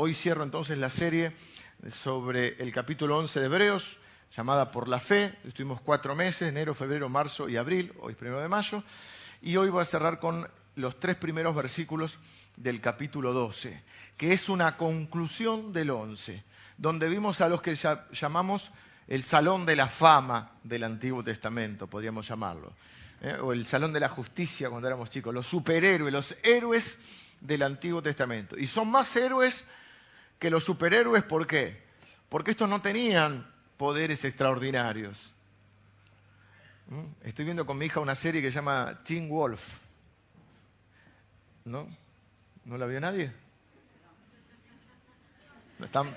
Hoy cierro entonces la serie sobre el capítulo 11 de Hebreos, llamada Por la Fe. Estuvimos cuatro meses, enero, febrero, marzo y abril, hoy es primero de mayo. Y hoy voy a cerrar con los tres primeros versículos del capítulo 12, que es una conclusión del 11, donde vimos a los que llamamos el salón de la fama del Antiguo Testamento, podríamos llamarlo, ¿eh? o el salón de la justicia cuando éramos chicos, los superhéroes, los héroes del Antiguo Testamento. Y son más héroes que los superhéroes, ¿por qué? Porque estos no tenían poderes extraordinarios. ¿Mm? Estoy viendo con mi hija una serie que se llama Teen Wolf. ¿No? ¿No la vio nadie? Están,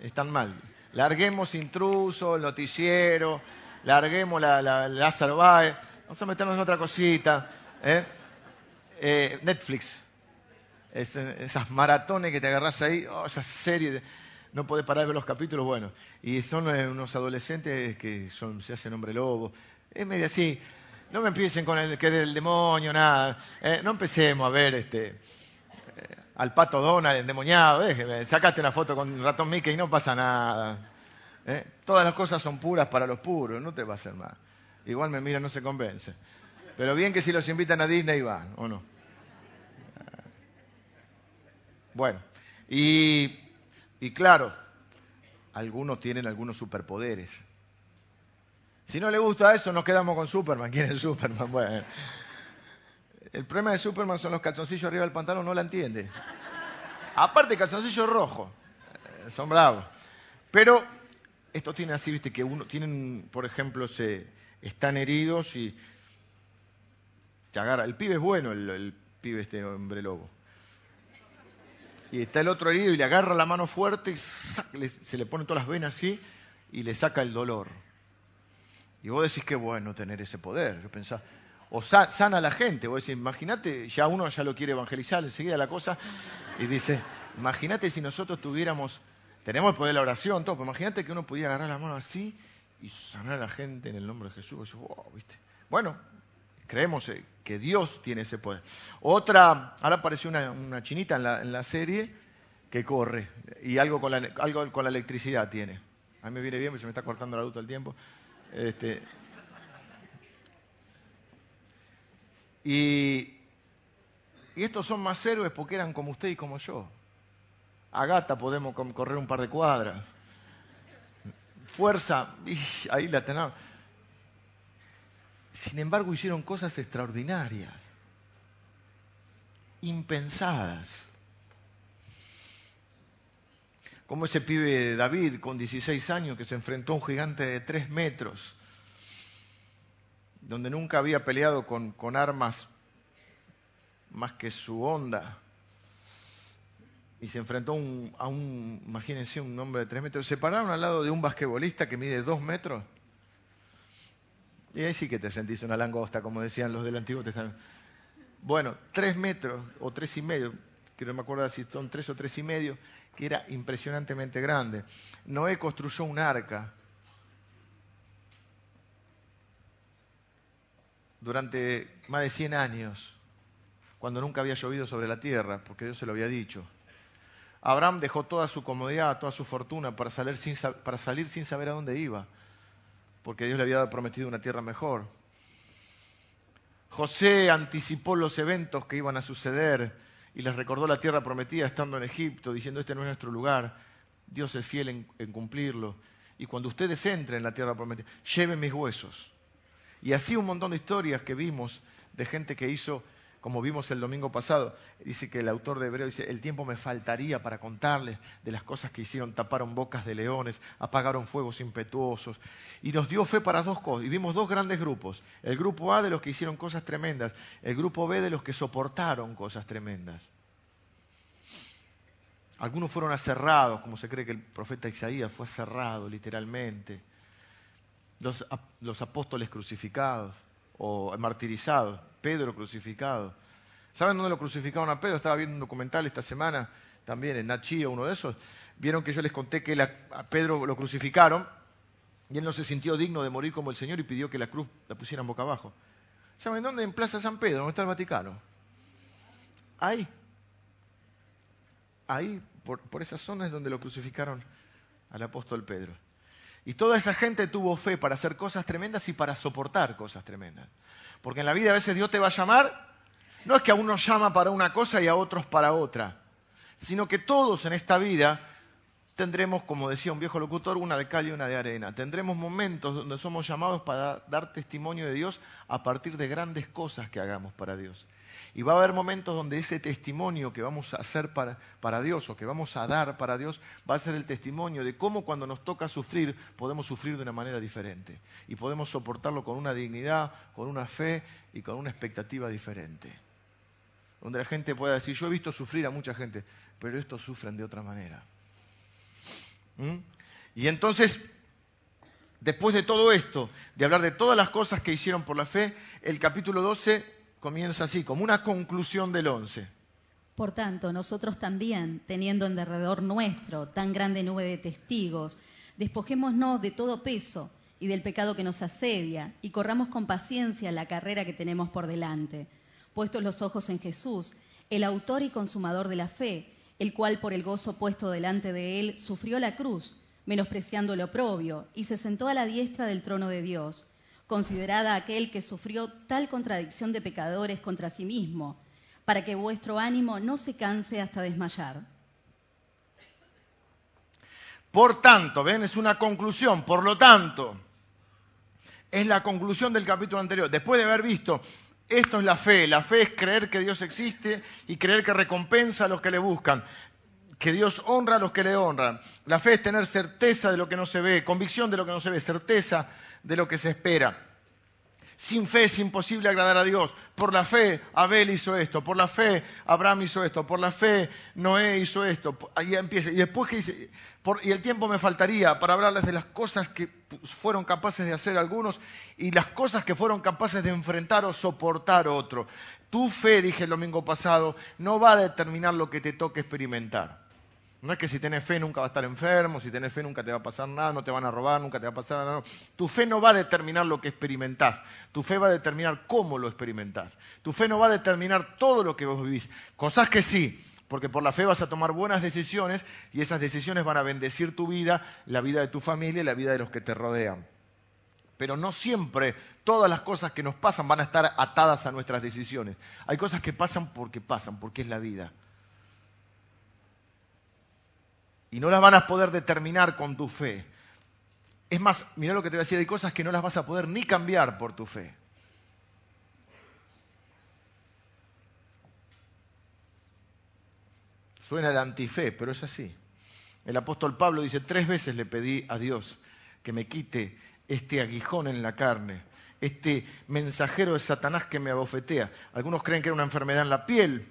están, mal. Larguemos intruso, el noticiero, larguemos la, la, Lázaro vamos a meternos en otra cosita. ¿eh? Eh, Netflix, esas maratones que te agarras ahí, oh, esas series, no podés parar de ver los capítulos, bueno, y son eh, unos adolescentes que son, se hacen hombre lobo, es medio así, no me empiecen con el que del demonio, nada, eh, no empecemos a ver este eh, al pato Donald endemoniado, déjeme, sacaste una foto con ratón Mickey y no pasa nada. Todas las cosas son puras para los puros, no te va a hacer mal. Igual me mira, no se convence. Pero bien que si los invitan a Disney van, ¿o no? Bueno, y, claro, algunos tienen algunos superpoderes. Si no le gusta eso, nos quedamos con Superman. ¿Quién es Superman? Bueno. El problema de Superman son los calzoncillos arriba del pantalón, no la entiende. Aparte, calzoncillos rojos. Eh, son bravos. Pero esto tiene así, viste, que uno, tienen, por ejemplo, se están heridos y te agarra. El pibe es bueno, el, el pibe este hombre lobo y está el otro herido y le agarra la mano fuerte y se le ponen todas las venas así y le saca el dolor. Y vos decís que bueno tener ese poder. Yo o sana a la gente. Vos decís, imagínate, ya uno ya lo quiere evangelizar enseguida la cosa y dice, imagínate si nosotros tuviéramos, tenemos el poder de la oración, todo, pero imagínate que uno pudiera agarrar la mano así y sanar a la gente en el nombre de Jesús. ¿viste? Bueno, Creemos eh, que Dios tiene ese poder. Otra, ahora apareció una, chinita en la, serie que corre y algo con, la, algo con la electricidad tiene. A mí me viene bien se me está cortando la luz todo el tiempo. Este, y, y estos son más héroes porque eran como usted y como yo. A gata podemos correr un par de cuadras. Fuerza, ahí la tenemos. Sin embargo, hicieron cosas extraordinarias, impensadas. Como ese pibe David con 16 años que se enfrentó a un gigante de 3 metros, donde nunca había peleado con, armas más que su onda, y se enfrentó a un, imagínense, un hombre de 3 metros. Se pararon al lado de un basquetbolista que mide 2 metros y ahí sí que te sentís una langosta, como decían los del Antiguo Testamento. Bueno, tres metros o tres y medio, que no me acuerdo si son tres o tres y medio, que era impresionantemente grande. Noé construyó un arca durante más de 100 años, cuando nunca había llovido sobre la tierra, porque Dios se lo había dicho. Abraham dejó toda su comodidad, toda su fortuna para salir sin, para salir sin saber a dónde iba porque Dios le había prometido una tierra mejor. José anticipó los eventos que iban a suceder y les recordó la tierra prometida estando en Egipto, diciendo, este no es nuestro lugar, Dios es fiel en, cumplirlo. Y cuando ustedes entren en la tierra prometida, lleven mis huesos. Y así un montón de historias que vimos de gente que hizo como vimos el domingo pasado, dice que el autor de Hebreo dice, el tiempo me faltaría para contarles de las cosas que hicieron, taparon bocas de leones, apagaron fuegos impetuosos, y nos dio fe para dos cosas, y vimos dos grandes grupos, el grupo A de los que hicieron cosas tremendas, el grupo B de los que soportaron cosas tremendas. Algunos fueron aserrados, como se cree que el profeta Isaías fue aserrado literalmente, los, los apóstoles crucificados o martirizados. Pedro crucificado. ¿Saben dónde lo crucificaron a Pedro? Estaba viendo un documental esta semana, también en Nachi o uno de esos. Vieron que yo les conté que a Pedro lo crucificaron y él no se sintió digno de morir como el Señor y pidió que la cruz la pusieran boca abajo. ¿Saben dónde? En Plaza San Pedro, donde está el Vaticano. Ahí. Ahí por, por esa zona es donde lo crucificaron al apóstol Pedro. Y toda esa gente tuvo fe para hacer cosas tremendas y para soportar cosas tremendas. Porque en la vida a veces Dios te va a llamar, no es que a uno llama para una cosa y a otros para otra, sino que todos en esta vida tendremos, como decía un viejo locutor, una de cal y una de arena. Tendremos momentos donde somos llamados para dar testimonio de Dios a partir de grandes cosas que hagamos para Dios. Y va a haber momentos donde ese testimonio que vamos a hacer para, Dios o que vamos a dar para Dios va a ser el testimonio de cómo cuando nos toca sufrir podemos sufrir de una manera diferente y podemos soportarlo con una dignidad, con una fe y con una expectativa diferente. Donde la gente pueda decir, yo he visto sufrir a mucha gente, pero estos sufren de otra manera. ¿Mm? Y entonces, después de todo esto, de hablar de todas las cosas que hicieron por la fe, el capítulo 12 comienza así, como una conclusión del 11. Por tanto, nosotros también, teniendo en derredor nuestro tan grande nube de testigos, despojémonos de todo peso y del pecado que nos asedia, y corramos con paciencia la carrera que tenemos por delante, puestos los ojos en Jesús, el autor y consumador de la fe, el cual por el gozo puesto delante de él sufrió la cruz, menospreciando lo oprobio, y se sentó a la diestra del trono de Dios, considerada aquel que sufrió tal contradicción de pecadores contra sí mismo, para que vuestro ánimo no se canse hasta desmayar. Por tanto, ven, es una conclusión, por lo tanto, es la conclusión del capítulo anterior. Después de haber visto esto es la fe. La fe es creer que Dios existe y creer que recompensa a los que le buscan. Que Dios honra a los que le honran. La fe es tener certeza de lo que no se ve, convicción de lo que no se ve, certeza de lo que se espera. Sin fe es imposible agradar a Dios. Por la fe Abel hizo esto, por la fe Abraham hizo esto, por la fe Noé hizo esto. Ahí empieza. Y después que dice, y el tiempo me faltaría para hablarles de las cosas que fueron capaces de hacer algunos y las cosas que fueron capaces de enfrentar o soportar otro. Tu fe, dije el domingo pasado, no va a determinar lo que te toque experimentar. No es que si tienes fe nunca va a estar enfermo, si tienes fe nunca te va a pasar nada, no te van a robar, nunca te va a pasar nada. Tu fe no va a determinar lo que experimentás, tu fe va a determinar cómo lo experimentás. Tu fe no va a determinar todo lo que vos vivís. Cosas que sí, porque por la fe vas a tomar buenas decisiones y esas decisiones van a bendecir tu vida, la vida de tu familia y la vida de los que te rodean. Pero no siempre todas las cosas que nos pasan van a estar atadas a nuestras decisiones. Hay cosas que pasan porque pasan, porque es la vida y no las van a poder determinar con tu fe. Es más, mira lo que te voy a decir, hay cosas que no las vas a poder ni cambiar por tu fe. Suena de antife, pero es así. El apóstol Pablo dice, tres veces le pedí a Dios que me quite este aguijón en la carne, este mensajero de Satanás que me abofetea. Algunos creen que era una enfermedad en la piel,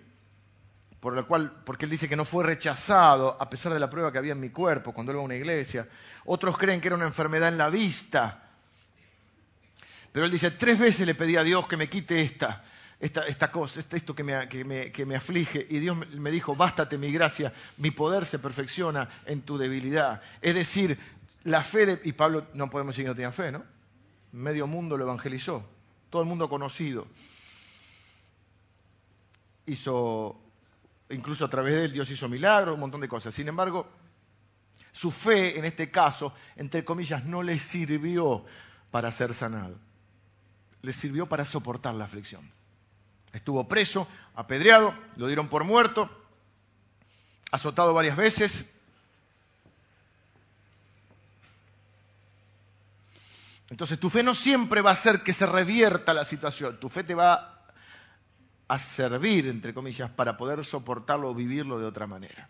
por la cual, porque él dice que no fue rechazado a pesar de la prueba que había en mi cuerpo cuando iba a una iglesia. Otros creen que era una enfermedad en la vista. Pero él dice, tres veces le pedí a Dios que me quite esta, esta, esta cosa, esto que me, que, me, que me, aflige. Y Dios me dijo, bástate mi gracia, mi poder se perfecciona en tu debilidad. Es decir, la fe de... Y Pablo, no podemos decir que no tenía fe, ¿no? Medio mundo lo evangelizó, todo el mundo conocido. Hizo incluso a través de él Dios hizo milagros, un montón de cosas. Sin embargo, su fe en este caso, entre comillas, no le sirvió para ser sanado. Le sirvió para soportar la aflicción. Estuvo preso, apedreado, lo dieron por muerto, azotado varias veces. Entonces tu fe no siempre va a hacer que se revierta la situación, tu fe te va a servir, entre comillas, para poder soportarlo o vivirlo de otra manera.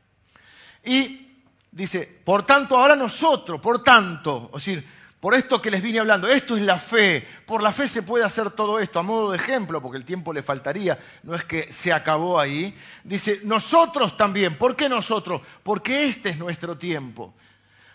Y dice, por tanto, ahora nosotros, por tanto, es decir, por esto que les vine hablando, esto es la fe, por la fe se puede hacer todo esto, a modo de ejemplo, porque el tiempo le faltaría, no es que se acabó ahí, dice, nosotros también, ¿por qué nosotros? Porque este es nuestro tiempo.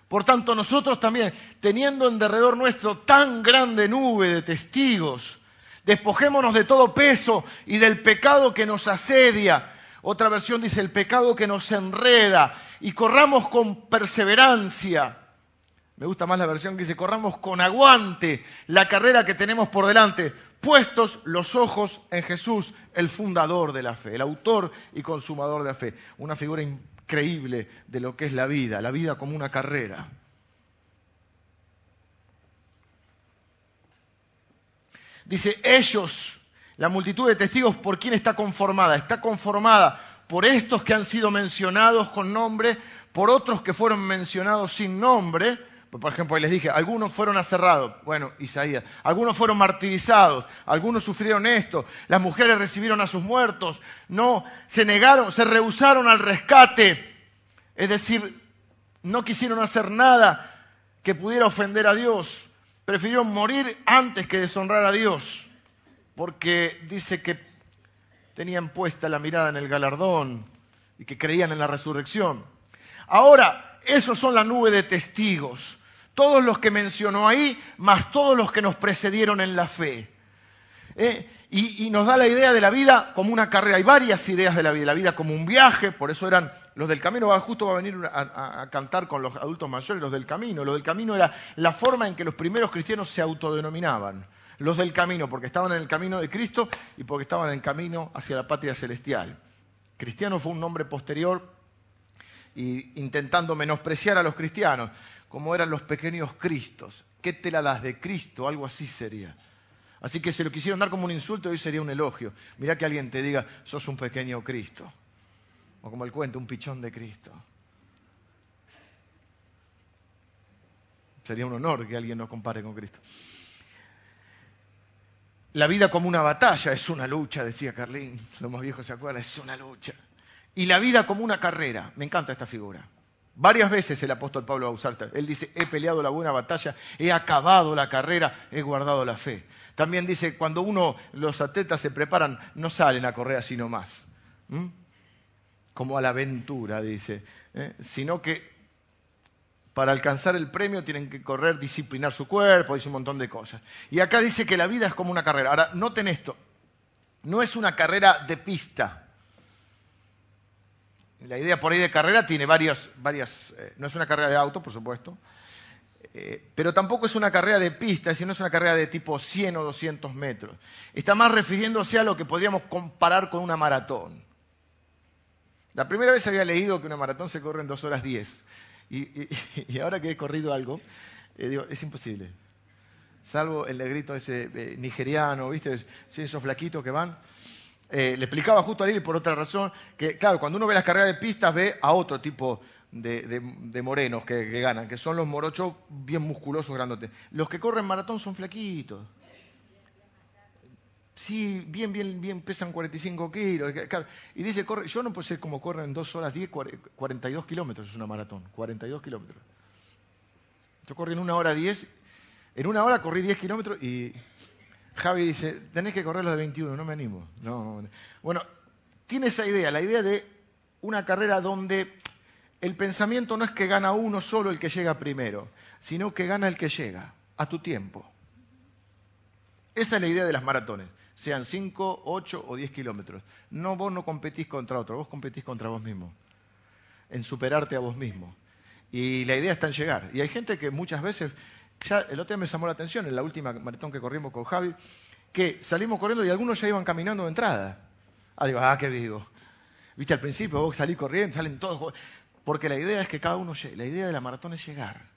Por tanto, nosotros también, teniendo en derredor nuestro tan grande nube de testigos, Despojémonos de todo peso y del pecado que nos asedia. Otra versión dice el pecado que nos enreda y corramos con perseverancia. Me gusta más la versión que dice corramos con aguante la carrera que tenemos por delante, puestos los ojos en Jesús, el fundador de la fe, el autor y consumador de la fe. Una figura creíble de lo que es la vida, la vida como una carrera. Dice, ellos, la multitud de testigos, ¿por quién está conformada? Está conformada por estos que han sido mencionados con nombre, por otros que fueron mencionados sin nombre. Por ejemplo, ahí les dije, algunos fueron aserrados, bueno, Isaías, algunos fueron martirizados, algunos sufrieron esto, las mujeres recibieron a sus muertos, no, se negaron, se rehusaron al rescate, es decir, no quisieron hacer nada que pudiera ofender a Dios, prefirieron morir antes que deshonrar a Dios, porque dice que tenían puesta la mirada en el galardón y que creían en la resurrección. Ahora, esos son la nube de testigos, todos los que mencionó ahí, más todos los que nos precedieron en la fe. ¿Eh? Y, nos da la idea de la vida como una carrera. Hay varias ideas de la vida. La vida como un viaje, por eso eran los del camino. justo va a venir a, cantar con los adultos mayores, los del camino. Los del camino era la forma en que los primeros cristianos se autodenominaban. Los del camino, porque estaban en el camino de Cristo y porque estaban en el camino hacia la patria celestial. Cristiano fue un nombre posterior y intentando menospreciar a los cristianos, como eran los pequeños Cristos. ¿Qué te la das de Cristo? Algo así sería. Así que se lo quisieron dar como un insulto, hoy sería un elogio. Mirá que alguien te diga, sos un pequeño Cristo. O como el cuento, un pichón de Cristo. Sería un honor que alguien nos compare con Cristo. La vida como una batalla es una lucha, decía Carlín. Los más viejos se acuerdan, es una lucha. Y la vida como una carrera. Me encanta esta figura. Varias veces el apóstol Pablo va a usar. Él dice, he peleado la buena batalla, he acabado la carrera, he guardado la fe. También dice, cuando uno, los atletas se preparan, no salen a correr así nomás. Como a la aventura, dice. ¿eh? Sino que para alcanzar el premio tienen que correr, disciplinar su cuerpo, dice un montón de cosas. Y acá dice que la vida es como una carrera. Ahora, noten esto. No es una carrera de pista. La idea por ahí de carrera tiene varias, varias eh, no es una carrera de auto, por supuesto, eh, pero tampoco es una carrera de pista, sino es una carrera de tipo 100 o 200 metros. Está más refiriéndose a lo que podríamos comparar con una maratón. La primera vez había leído que una maratón se corre en 2 horas 10. Y, ahora que he corrido algo, eh, digo, es imposible. Salvo el negrito ese nigeriano, ¿viste? Sí, esos flaquitos que van. Eh, le explicaba justo a Lili por otra razón que, claro, cuando uno ve las carreras de pistas ve a otro tipo de, morenos que, ganan, que son los morochos bien musculosos, grandotes. Los que corren maratón son flaquitos. Sí, bien, bien, bien, pesan 45 kilos. Y dice, corre, yo no puedo ser como corren en dos horas 10, 42 kilómetros es una maratón, 42 kilómetros. Yo corrí en una hora 10, en una hora corrí 10 kilómetros y Javi dice, tenés que correr los de 21, no me animo. No. Bueno, tiene esa idea, la idea de una carrera donde el pensamiento no es que gana uno solo el que llega primero, sino que gana el que llega, a tu tiempo. Esa es la idea de las maratones, sean 5, 8 o 10 kilómetros. No, vos no competís contra otro, vos competís contra vos mismo, en superarte a vos mismo. Y la idea está en llegar. Y hay gente que muchas veces ya el otro día me llamó la atención, en la última maratón que corrimos con Javi, que salimos corriendo y algunos ya iban caminando de entrada. Ah, digo, ah, qué digo. Viste, al principio vos salís corriendo, salen todos. Porque la idea es que cada uno. La idea de la maratón es llegar.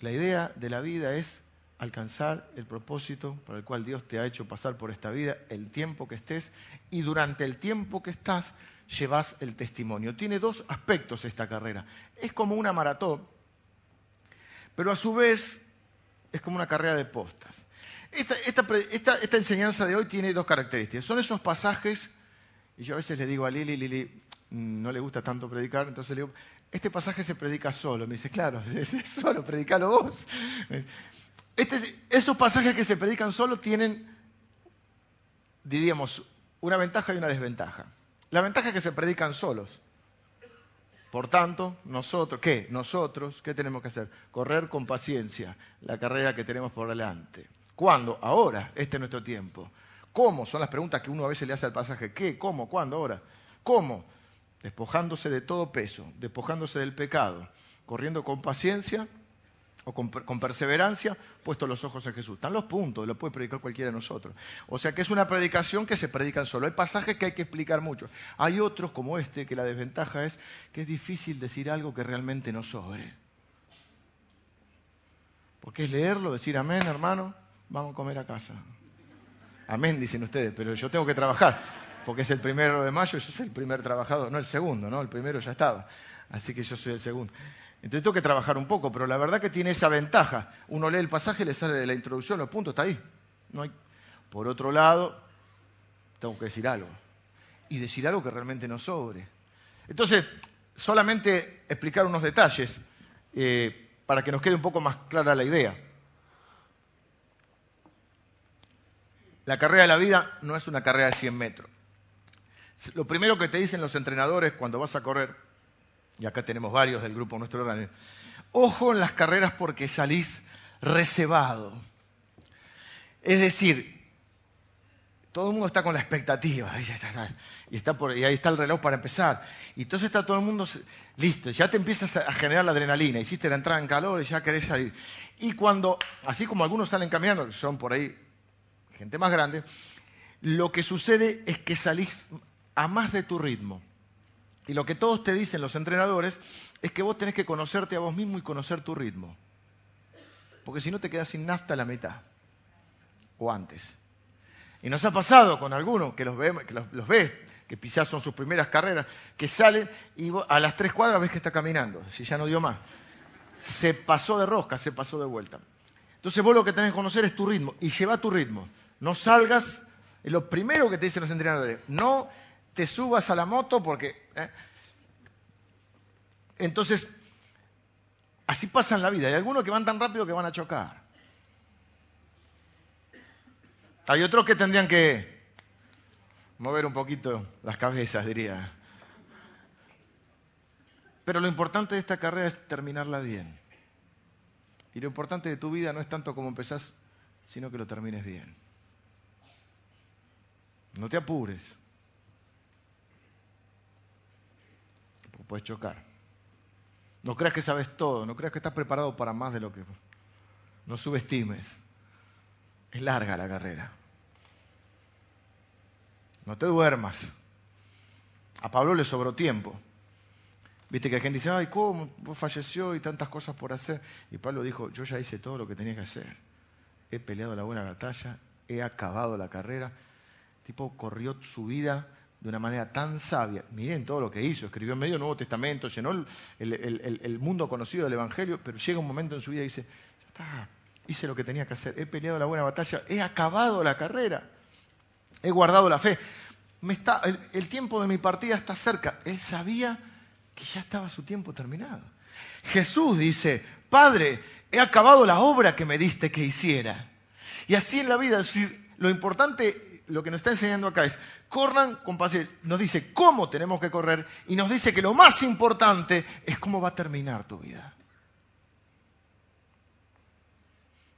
La idea de la vida es alcanzar el propósito para el cual Dios te ha hecho pasar por esta vida, el tiempo que estés, y durante el tiempo que estás llevas el testimonio. Tiene dos aspectos esta carrera. Es como una maratón pero a su vez es como una carrera de postas. Esta, enseñanza de hoy tiene dos características. Son esos pasajes, y yo a veces le digo a Lili, Lili no le gusta tanto predicar, entonces le digo, este pasaje se predica solo. Me dice, claro, solo, predicalo vos. Este, esos pasajes que se predican solo tienen, diríamos, una ventaja y una desventaja. La ventaja es que se predican solos. Por tanto, nosotros, ¿qué? Nosotros, ¿qué tenemos que hacer? Correr con paciencia la carrera que tenemos por delante. ¿Cuándo? Ahora, este es nuestro tiempo. ¿Cómo? Son las preguntas que uno a veces le hace al pasaje. ¿Qué? ¿Cómo? ¿Cuándo? Ahora. ¿Cómo? Despojándose de todo peso, despojándose del pecado, corriendo con paciencia o con, perseverancia, puesto los ojos en Jesús. Están los puntos, lo puede predicar cualquiera de nosotros. O sea que es una predicación que se predican solo. Hay pasajes que hay que explicar mucho. Hay otros como este, que la desventaja es que es difícil decir algo que realmente no sobre. Porque es leerlo, decir amén, hermano, vamos a comer a casa. Amén, dicen ustedes, pero yo tengo que trabajar, porque es el primero de mayo, yo soy el primer trabajador, no el segundo, ¿no? El primero ya estaba, así que yo soy el segundo. Entonces tengo que trabajar un poco, pero la verdad que tiene esa ventaja. Uno lee el pasaje, le sale la introducción, los puntos, está ahí. No hay... Por otro lado, tengo que decir algo. Y decir algo que realmente no sobre. Entonces, solamente explicar unos detalles eh, para que nos quede un poco más clara la idea. La carrera de la vida no es una carrera de 100 metros. Lo primero que te dicen los entrenadores cuando vas a correr y acá tenemos varios del grupo nuestro grande, ojo en las carreras porque salís reservado. Es decir, todo el mundo está con la expectativa, y, está y ahí está el reloj para empezar. Y entonces está todo el mundo listo, ya te empiezas a generar la adrenalina, hiciste la entrada en calor y ya querés salir. Y cuando, así como algunos salen caminando, son por ahí gente más grande, lo que sucede es que salís a más de tu ritmo. Y lo que todos te dicen los entrenadores es que vos tenés que conocerte a vos mismo y conocer tu ritmo. Porque si no te quedas sin nafta a la mitad. O antes. Y nos ha pasado con algunos que los, ve, que que quizás son sus primeras carreras, que salen y a las tres cuadras ves que está caminando, si ya no dio más. Se pasó de rosca, se pasó de vuelta. Entonces vos lo que tenés que conocer es tu ritmo y lleva tu ritmo. No salgas, lo primero que te dicen los entrenadores, no te subas a la moto porque... ¿eh? Entonces, así pasa en la vida. Hay algunos que van tan rápido que van a chocar. Hay otros que tendrían que mover un poquito las cabezas, diría. Pero lo importante de esta carrera es terminarla bien. Y lo importante de tu vida no es tanto como empezás, sino que lo termines bien. No te apures. Puedes chocar. No creas que sabes todo, no creas que estás preparado para más de lo que... No subestimes. Es larga la carrera. No te duermas. A Pablo le sobró tiempo. Viste que hay gente dice, ay, ¿cómo? Falleció y tantas cosas por hacer. Y Pablo dijo, yo ya hice todo lo que tenía que hacer. He peleado la buena batalla, he acabado la carrera. Tipo corrió su vida de una manera tan sabia. Miren todo lo que hizo, escribió en medio Nuevo Testamento, llenó el, mundo conocido del Evangelio, pero llega un momento en su vida y dice, ya está, hice lo que tenía que hacer, he peleado la buena batalla, he acabado la carrera, he guardado la fe. Está, el tiempo de mi partida está cerca. Él sabía que ya estaba su tiempo terminado. Jesús dice, Padre, he acabado la obra que me diste que hiciera. Y así en la vida, lo importante lo que nos está enseñando acá es, corran con paciencia. Nos dice cómo tenemos que correr y nos dice que lo más importante es cómo va a terminar tu vida.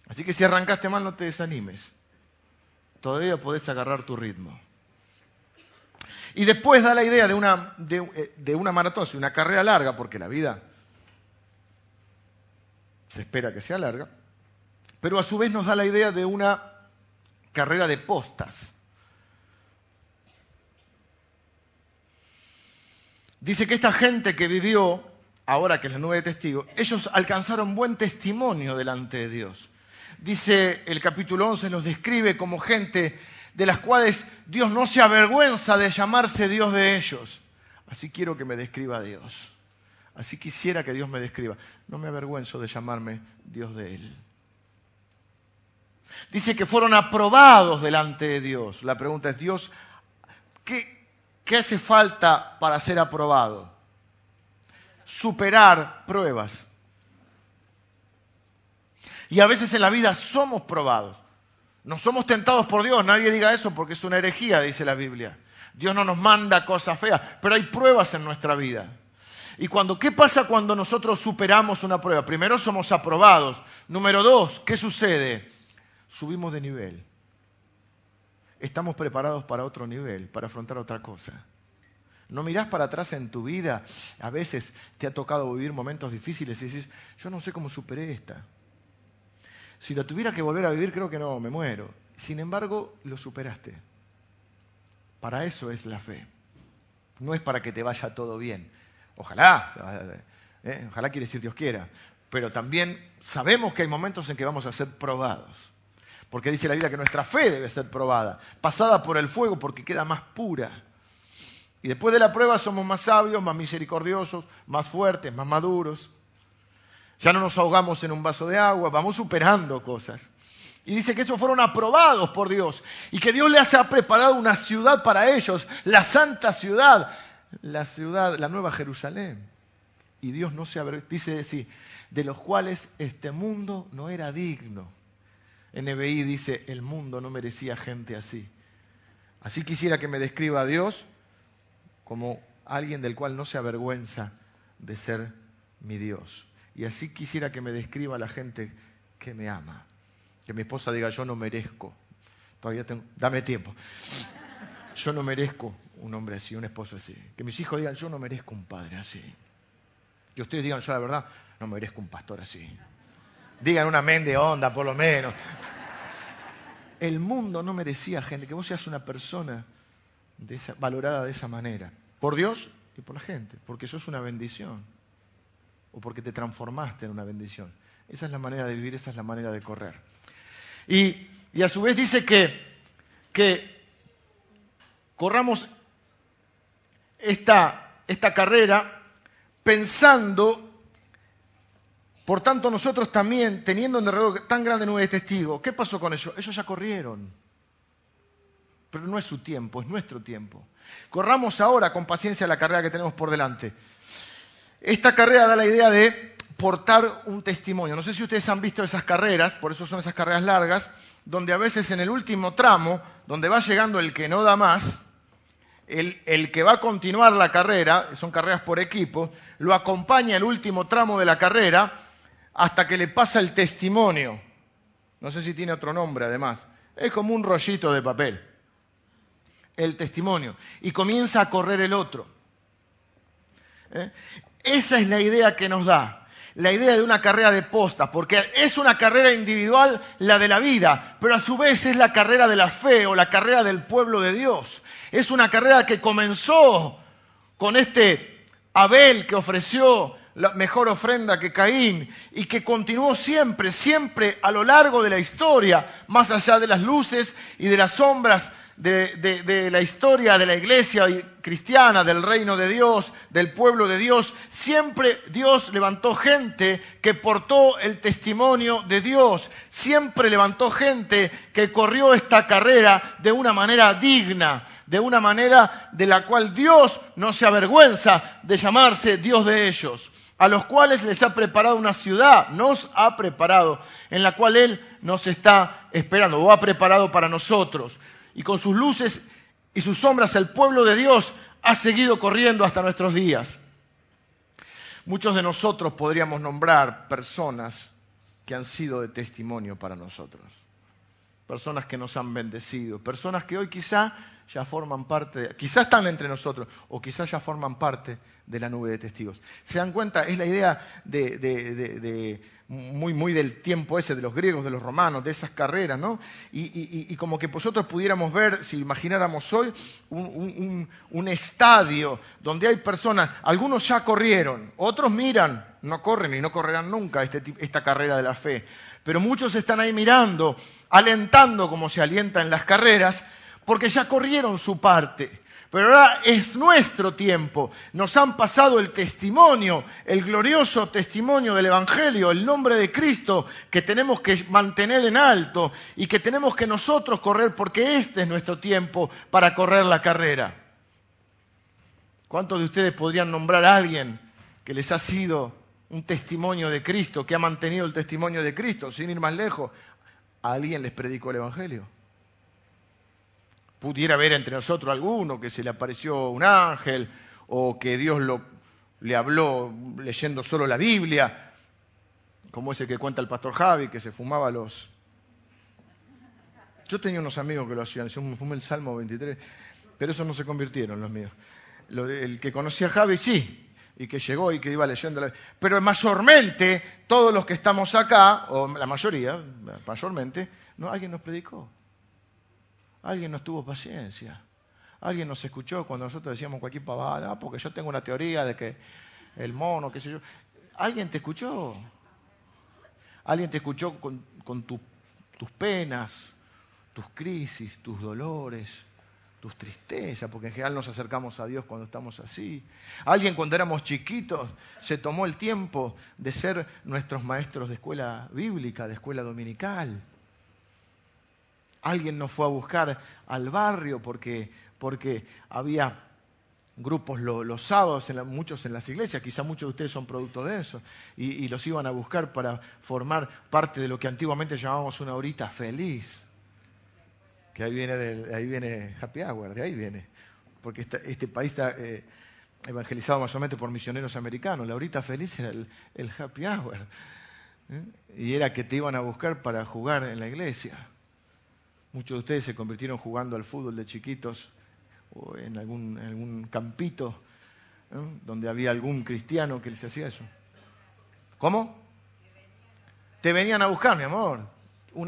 Así que si arrancaste mal, no te desanimes. Todavía podés agarrar tu ritmo. Y después da la idea de una, de, eh, de una maratón, una carrera larga, porque la vida se espera que sea larga, pero a su vez nos da la idea de una carrera de postas. Dice que esta gente que vivió, ahora que es la nube de testigos, ellos alcanzaron buen testimonio delante de Dios. Dice el capítulo 11, los describe como gente de las cuales Dios no se avergüenza de llamarse Dios de ellos. Así quiero que me describa Dios. Así quisiera que Dios me describa. No me avergüenzo de llamarme Dios de Él. Dice que fueron aprobados delante de Dios. La pregunta es, Dios, ¿qué, ¿Qué hace falta para ser aprobado? Superar pruebas. Y a veces en la vida somos probados. No somos tentados por Dios, nadie diga eso porque es una herejía, dice la Biblia. Dios no nos manda cosas feas, pero hay pruebas en nuestra vida. Y cuando, ¿qué pasa cuando nosotros superamos una prueba? Primero somos aprobados. Número dos, ¿qué sucede? Subimos de nivel estamos preparados para otro nivel, para afrontar otra cosa. ¿No mirás para atrás en tu vida? A veces te ha tocado vivir momentos difíciles y dices, yo no sé cómo superé esta. Si la tuviera que volver a vivir, creo que no, me muero. Sin embargo, lo superaste. Para eso es la fe. No es para que te vaya todo bien. Ojalá, ¿eh? ojalá quiere decir Dios quiera. Pero también sabemos que hay momentos en que vamos a ser probados. Porque dice la Biblia que nuestra fe debe ser probada, pasada por el fuego porque queda más pura. Y después de la prueba somos más sabios, más misericordiosos, más fuertes, más maduros. Ya no nos ahogamos en un vaso de agua, vamos superando cosas. Y dice que esos fueron aprobados por Dios y que Dios les ha preparado una ciudad para ellos, la santa ciudad, la ciudad, la nueva Jerusalén. Y Dios no se dice así, de los cuales este mundo no era digno. NBI dice, el mundo no merecía gente así. Así quisiera que me describa a Dios como alguien del cual no se avergüenza de ser mi Dios. Y así quisiera que me describa la gente que me ama. Que mi esposa diga, yo no merezco. Todavía tengo, dame tiempo. Yo no merezco un hombre así, un esposo así. Que mis hijos digan, yo no merezco un padre así. Que ustedes digan, yo la verdad, no merezco un pastor así. Digan una amén de onda, por lo menos. El mundo no merecía gente, que vos seas una persona valorada de esa manera, por Dios y por la gente, porque eso es una bendición, o porque te transformaste en una bendición. Esa es la manera de vivir, esa es la manera de correr. Y, a su vez dice que, que corramos esta, esta carrera pensando por tanto, nosotros también, teniendo en derredor tan grande nube de testigos, ¿qué pasó con ellos? Ellos ya corrieron. Pero no es su tiempo, es nuestro tiempo. Corramos ahora con paciencia la carrera que tenemos por delante. Esta carrera da la idea de portar un testimonio. No sé si ustedes han visto esas carreras, por eso son esas carreras largas, donde a veces en el último tramo, donde va llegando el que no da más, el, el, que va a continuar la carrera, son carreras por equipo, lo acompaña el último tramo de la carrera hasta que le pasa el testimonio. No sé si tiene otro nombre además. Es como un rollito de papel. El testimonio. Y comienza a correr el otro. ¿Eh? Esa es la idea que nos da. La idea de una carrera de postas, porque es una carrera individual la de la vida, pero a su vez es la carrera de la fe o la carrera del pueblo de Dios. Es una carrera que comenzó con este Abel que ofreció la mejor ofrenda que Caín y que continuó siempre, siempre a lo largo de la historia, más allá de las luces y de las sombras de, la historia de la iglesia cristiana, del reino de Dios, del pueblo de Dios, siempre Dios levantó gente que portó el testimonio de Dios, siempre levantó gente que corrió esta carrera de una manera digna, de una manera de la cual Dios no se avergüenza de llamarse Dios de ellos a los cuales les ha preparado una ciudad, nos ha preparado, en la cual Él nos está esperando, o ha preparado para nosotros. Y con sus luces y sus sombras el pueblo de Dios ha seguido corriendo hasta nuestros días. Muchos de nosotros podríamos nombrar personas que han sido de testimonio para nosotros, personas que nos han bendecido, personas que hoy quizá ya forman parte, quizás están entre nosotros o quizás ya forman parte de la nube de testigos. ¿Se dan cuenta? Es la idea de, muy, muy del tiempo ese, de los griegos, de los romanos, de esas carreras, ¿no? Y, como que nosotros pudiéramos ver, si imagináramos hoy, un, un estadio donde hay personas, algunos ya corrieron, otros miran, no corren y no correrán nunca este, esta carrera de la fe, pero muchos están ahí mirando, alentando como se alienta en las carreras, porque ya corrieron su parte. Pero ahora es nuestro tiempo. Nos han pasado el testimonio, el glorioso testimonio del Evangelio, el nombre de Cristo que tenemos que mantener en alto y que tenemos que nosotros correr porque este es nuestro tiempo para correr la carrera. ¿Cuántos de ustedes podrían nombrar a alguien que les ha sido un testimonio de Cristo, que ha mantenido el testimonio de Cristo, sin ir más lejos? ¿A alguien les predicó el Evangelio? Pudiera haber entre nosotros alguno que se le apareció un ángel o que Dios lo, le habló leyendo solo la Biblia, como ese que cuenta el pastor Javi, que se fumaba los... Yo tenía unos amigos que lo hacían, se fumé el Salmo 23, pero esos no se convirtieron los míos. el que conocía a Javi, sí, y que llegó y que iba leyendo. La... Pero mayormente, todos los que estamos acá, o la mayoría, mayormente, no, alguien nos predicó. Alguien nos tuvo paciencia. Alguien nos escuchó cuando nosotros decíamos cualquier pavada, ah, porque yo tengo una teoría de que el mono, qué sé yo. Alguien te escuchó. Alguien te escuchó con, tus penas, tus crisis, tus dolores tus tristezas, porque en general nos acercamos a Dios cuando estamos así. Alguien cuando éramos chiquitos se tomó el tiempo de ser nuestros maestros de escuela bíblica, de escuela dominical. Alguien nos fue a buscar al barrio porque, porque había grupos los sábados, muchos en las iglesias, quizá muchos de ustedes son producto de eso, y, los iban a buscar para formar parte de lo que antiguamente llamábamos una horita feliz que ahí viene, ahí viene Happy Hour, de ahí viene. Porque este país está eh, evangelizado mayormente por misioneros americanos. La horita feliz era el, Happy Hour. ¿eh? Y era que te iban a buscar para jugar en la iglesia. Muchos de ustedes se convirtieron jugando al fútbol de chiquitos o en algún, algún campito donde había algún cristiano que les hacía eso. ¿Cómo? Te venían a buscar, mi amor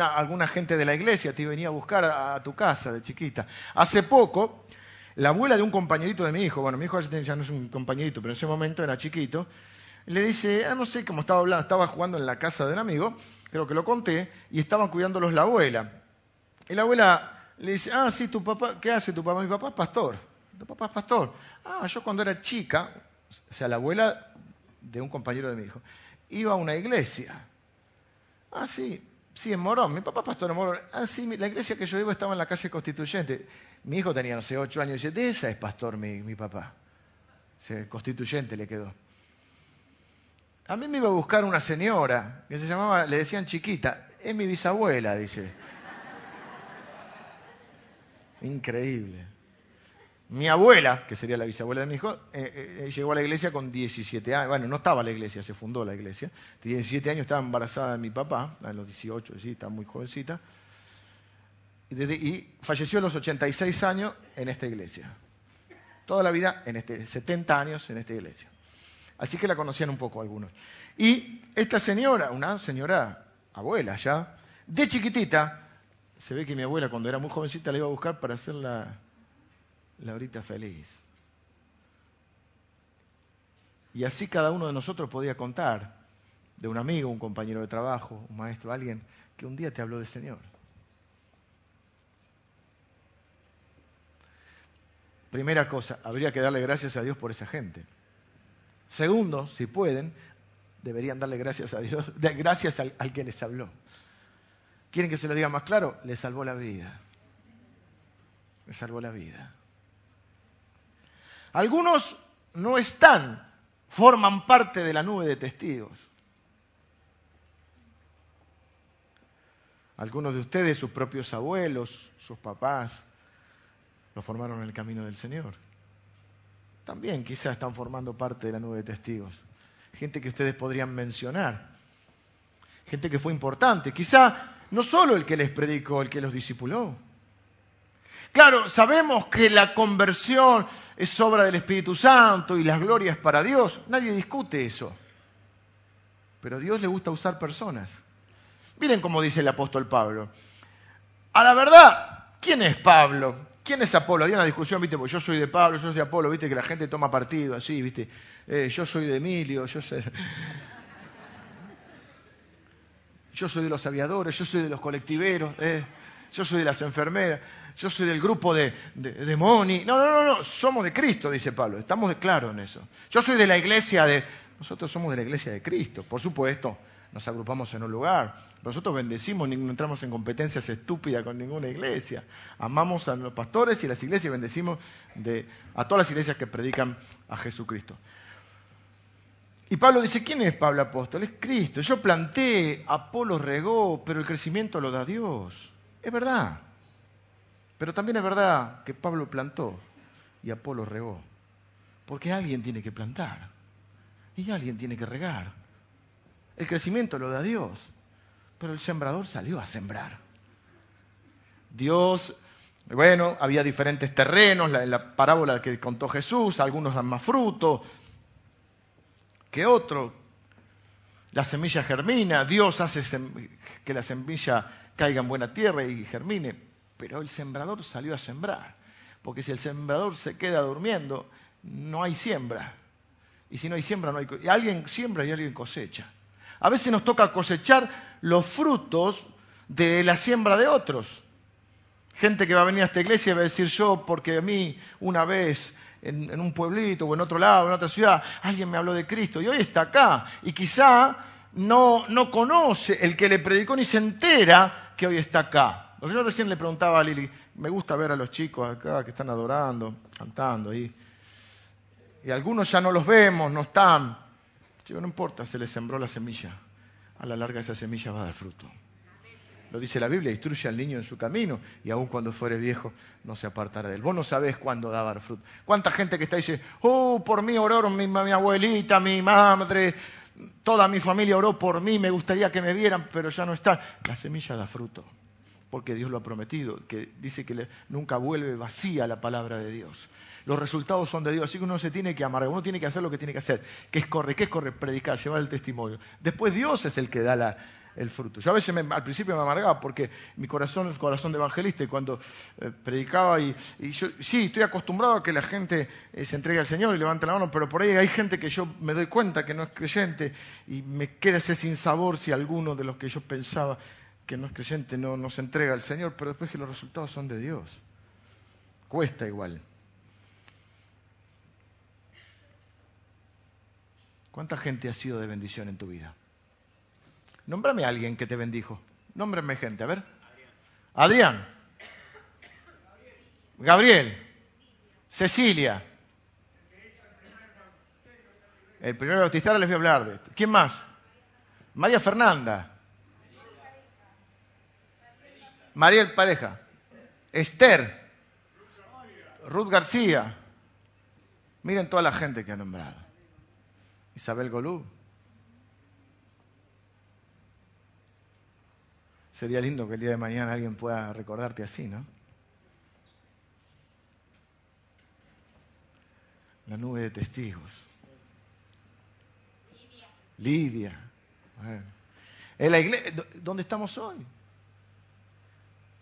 alguna gente de la iglesia te venía a buscar a, tu casa de chiquita. Hace poco, la abuela de un compañerito de mi hijo, bueno, mi hijo ya no es un compañerito, pero en ese momento era chiquito, le dice, ah, no sé cómo estaba hablando, estaba jugando en la casa de un amigo, creo que lo conté, y estaban cuidándolos la abuela. Y la abuela le dice, ah, sí, tu papá, ¿qué hace tu papá? Mi papá es pastor. Tu papá es pastor. Ah, yo cuando era chica, o sea, la abuela de un compañero de mi hijo, iba a una iglesia. Ah, sí, Sí, en Morón. Mi papá pastor en Morón. Ah, sí, la iglesia que yo vivo estaba en la calle Constituyente. Mi hijo tenía, no sé, ocho años y dice, de esa es pastor mi, mi papá. O constituyente le quedó. A mí me iba a buscar una señora que se llamaba, le decían chiquita, es mi bisabuela, dice. Increíble. Mi abuela, que sería la bisabuela de mi hijo, eh, eh, eh, llegó a la iglesia con 17 años. Bueno, no estaba la iglesia, se fundó la iglesia. 17 años estaba embarazada de mi papá, a los 18, sí, estaba muy jovencita. Y, falleció a los 86 años en esta iglesia. Toda la vida, en este, 70 años en esta iglesia. Así que la conocían un poco algunos. Y esta señora, una señora abuela ya, de chiquitita, se ve que mi abuela cuando era muy jovencita la iba a buscar para hacerla la horita feliz. Y así cada uno de nosotros podía contar de un amigo, un compañero de trabajo, un maestro, alguien que un día te habló del Señor. Primera cosa, habría que darle gracias a Dios por esa gente. Segundo, si pueden, deberían darle gracias a Dios, gracias al que les habló. ¿Quieren que se lo diga más claro? Le salvó la vida. Le salvó la vida. Algunos no están, forman parte de la nube de testigos. Algunos de ustedes, sus propios abuelos, sus papás, lo formaron en el camino del Señor. También quizás están formando parte de la nube de testigos. Gente que ustedes podrían mencionar. Gente que fue importante. Quizá no solo el que les predicó, el que los discipuló. Claro, sabemos que la conversión es obra del Espíritu Santo y las glorias para Dios. Nadie discute eso. Pero a Dios le gusta usar personas. Miren cómo dice el apóstol Pablo. A la verdad, ¿quién es Pablo? ¿Quién es Apolo? Había una discusión, ¿viste? Porque yo soy de Pablo, yo soy de Apolo, ¿viste? Que la gente toma partido así, ¿viste? Eh, yo soy de Emilio, yo soy... Yo soy de los aviadores, yo soy de los colectiveros. ¿eh? yo soy de las enfermeras, yo soy del grupo de, de. No, no, no, no, somos de Cristo, dice Pablo, estamos de claro en eso. Yo soy de la iglesia de... Nosotros somos de la iglesia de Cristo, por supuesto, nos agrupamos en un lugar. Nosotros bendecimos, no entramos en competencias estúpidas con ninguna iglesia. Amamos a los pastores y las iglesias y bendecimos a todas las iglesias que predican a Jesucristo. Y Pablo dice, ¿quién es Pablo apóstol? Es Cristo. Yo planté, Apolo regó, pero el crecimiento lo da Dios. Es verdad. Pero también es verdad que Pablo plantó y Apolo regó. Porque alguien tiene que plantar y alguien tiene que regar. El crecimiento lo da Dios, pero el sembrador salió a sembrar. Dios Bueno, había diferentes terrenos, en la parábola que contó Jesús, algunos dan más fruto que otros. La semilla germina, Dios hace que la semilla caiga en buena tierra y germine, pero el sembrador salió a sembrar, porque si el sembrador se queda durmiendo, no hay siembra. Y si no hay siembra, no hay y alguien siembra y alguien cosecha. A veces nos toca cosechar los frutos de la siembra de otros. Gente que va a venir a esta iglesia y va a decir yo, porque a mí una vez en, un pueblito o en otro lado, en otra ciudad, alguien me habló de Cristo y hoy está acá. Y quizá no, no conoce el que le predicó ni se entera que hoy está acá. Yo recién le preguntaba a Lili, me gusta ver a los chicos acá que están adorando, cantando ahí. Y algunos ya no los vemos, no están. Yo no importa, se les sembró la semilla. A la larga esa semilla va a dar fruto. Lo dice la Biblia, instruye al niño en su camino y aun cuando fuere viejo no se apartará de él. Vos no sabés cuándo dar fruto. ¿Cuánta gente que está dice, oh, por mí oraron mi, abuelita, mi madre, toda mi familia oró por mí, me gustaría que me vieran, pero ya no está. La semilla da fruto, porque Dios lo ha prometido, que dice que nunca vuelve vacía la palabra de Dios. Los resultados son de Dios, así que uno se tiene que amargar, uno tiene que hacer lo que tiene que hacer, que es correr, que es correr, predicar, llevar el testimonio. Después Dios es el que da la, el fruto. Yo a veces al principio me amargaba porque mi corazón es corazón de evangelista y cuando eh, predicaba y, yo sí, estoy acostumbrado a que la gente eh, se entregue al Señor y levante la mano, pero por ahí hay gente que yo me doy cuenta que no es creyente y me queda ese sin sabor si alguno de los que yo pensaba que no es creyente no, no se entrega al Señor, pero después que los resultados son de Dios. Cuesta igual. ¿Cuánta gente ha sido de bendición en tu vida? Nómbrame a alguien que te bendijo. Nómbrame gente, a ver. Adrián. Gabriel. Cecilia. El primero bautista les voy a hablar de. ¿Quién más? María Fernanda. Mariel Pareja. Esther. Ruth García. Miren toda la gente que ha nombrado. Isabel Golú. Sería lindo que el día de mañana alguien pueda recordarte así, ¿no? La nube de testigos. Lidia. Lidia. En la iglesia, ¿dónde estamos hoy?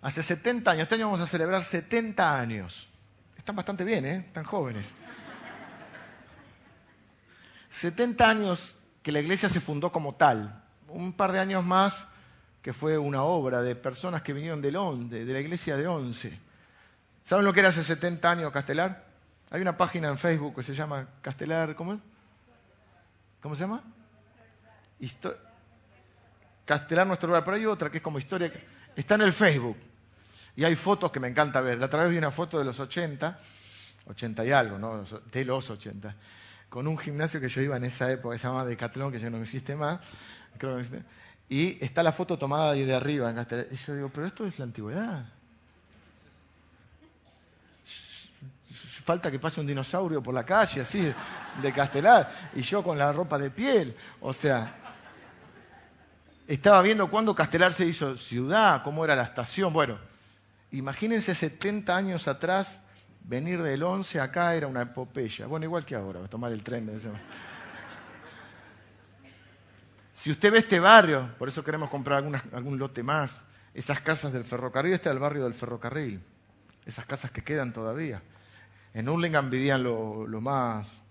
Hace 70 años, este año vamos a celebrar 70 años. Están bastante bien, ¿eh? Están jóvenes. 70 años que la iglesia se fundó como tal. Un par de años más que fue una obra de personas que vinieron del Onde, de la iglesia de Once. ¿Saben lo que era hace 70 años Castelar? Hay una página en Facebook que se llama Castelar, ¿cómo ¿Cómo se llama? Castelar nuestro lugar, pero hay otra que es como historia, está en el Facebook. Y hay fotos que me encanta ver. La otra vez vi una foto de los 80, 80 y algo, ¿no? De los 80, con un gimnasio que yo iba en esa época, que se llamaba Decathlon, que ya no existe más. Creo que existe y está la foto tomada ahí de arriba. En y yo digo, pero esto es la antigüedad. Falta que pase un dinosaurio por la calle, así, de Castelar, y yo con la ropa de piel. O sea, estaba viendo cuándo Castelar se hizo ciudad, cómo era la estación. Bueno, imagínense 70 años atrás, venir del 11 acá era una epopeya. Bueno, igual que ahora, tomar el tren. De si usted ve este barrio, por eso queremos comprar algún lote más, esas casas del ferrocarril, este es el barrio del ferrocarril, esas casas que quedan todavía. En Hurlingham vivían los más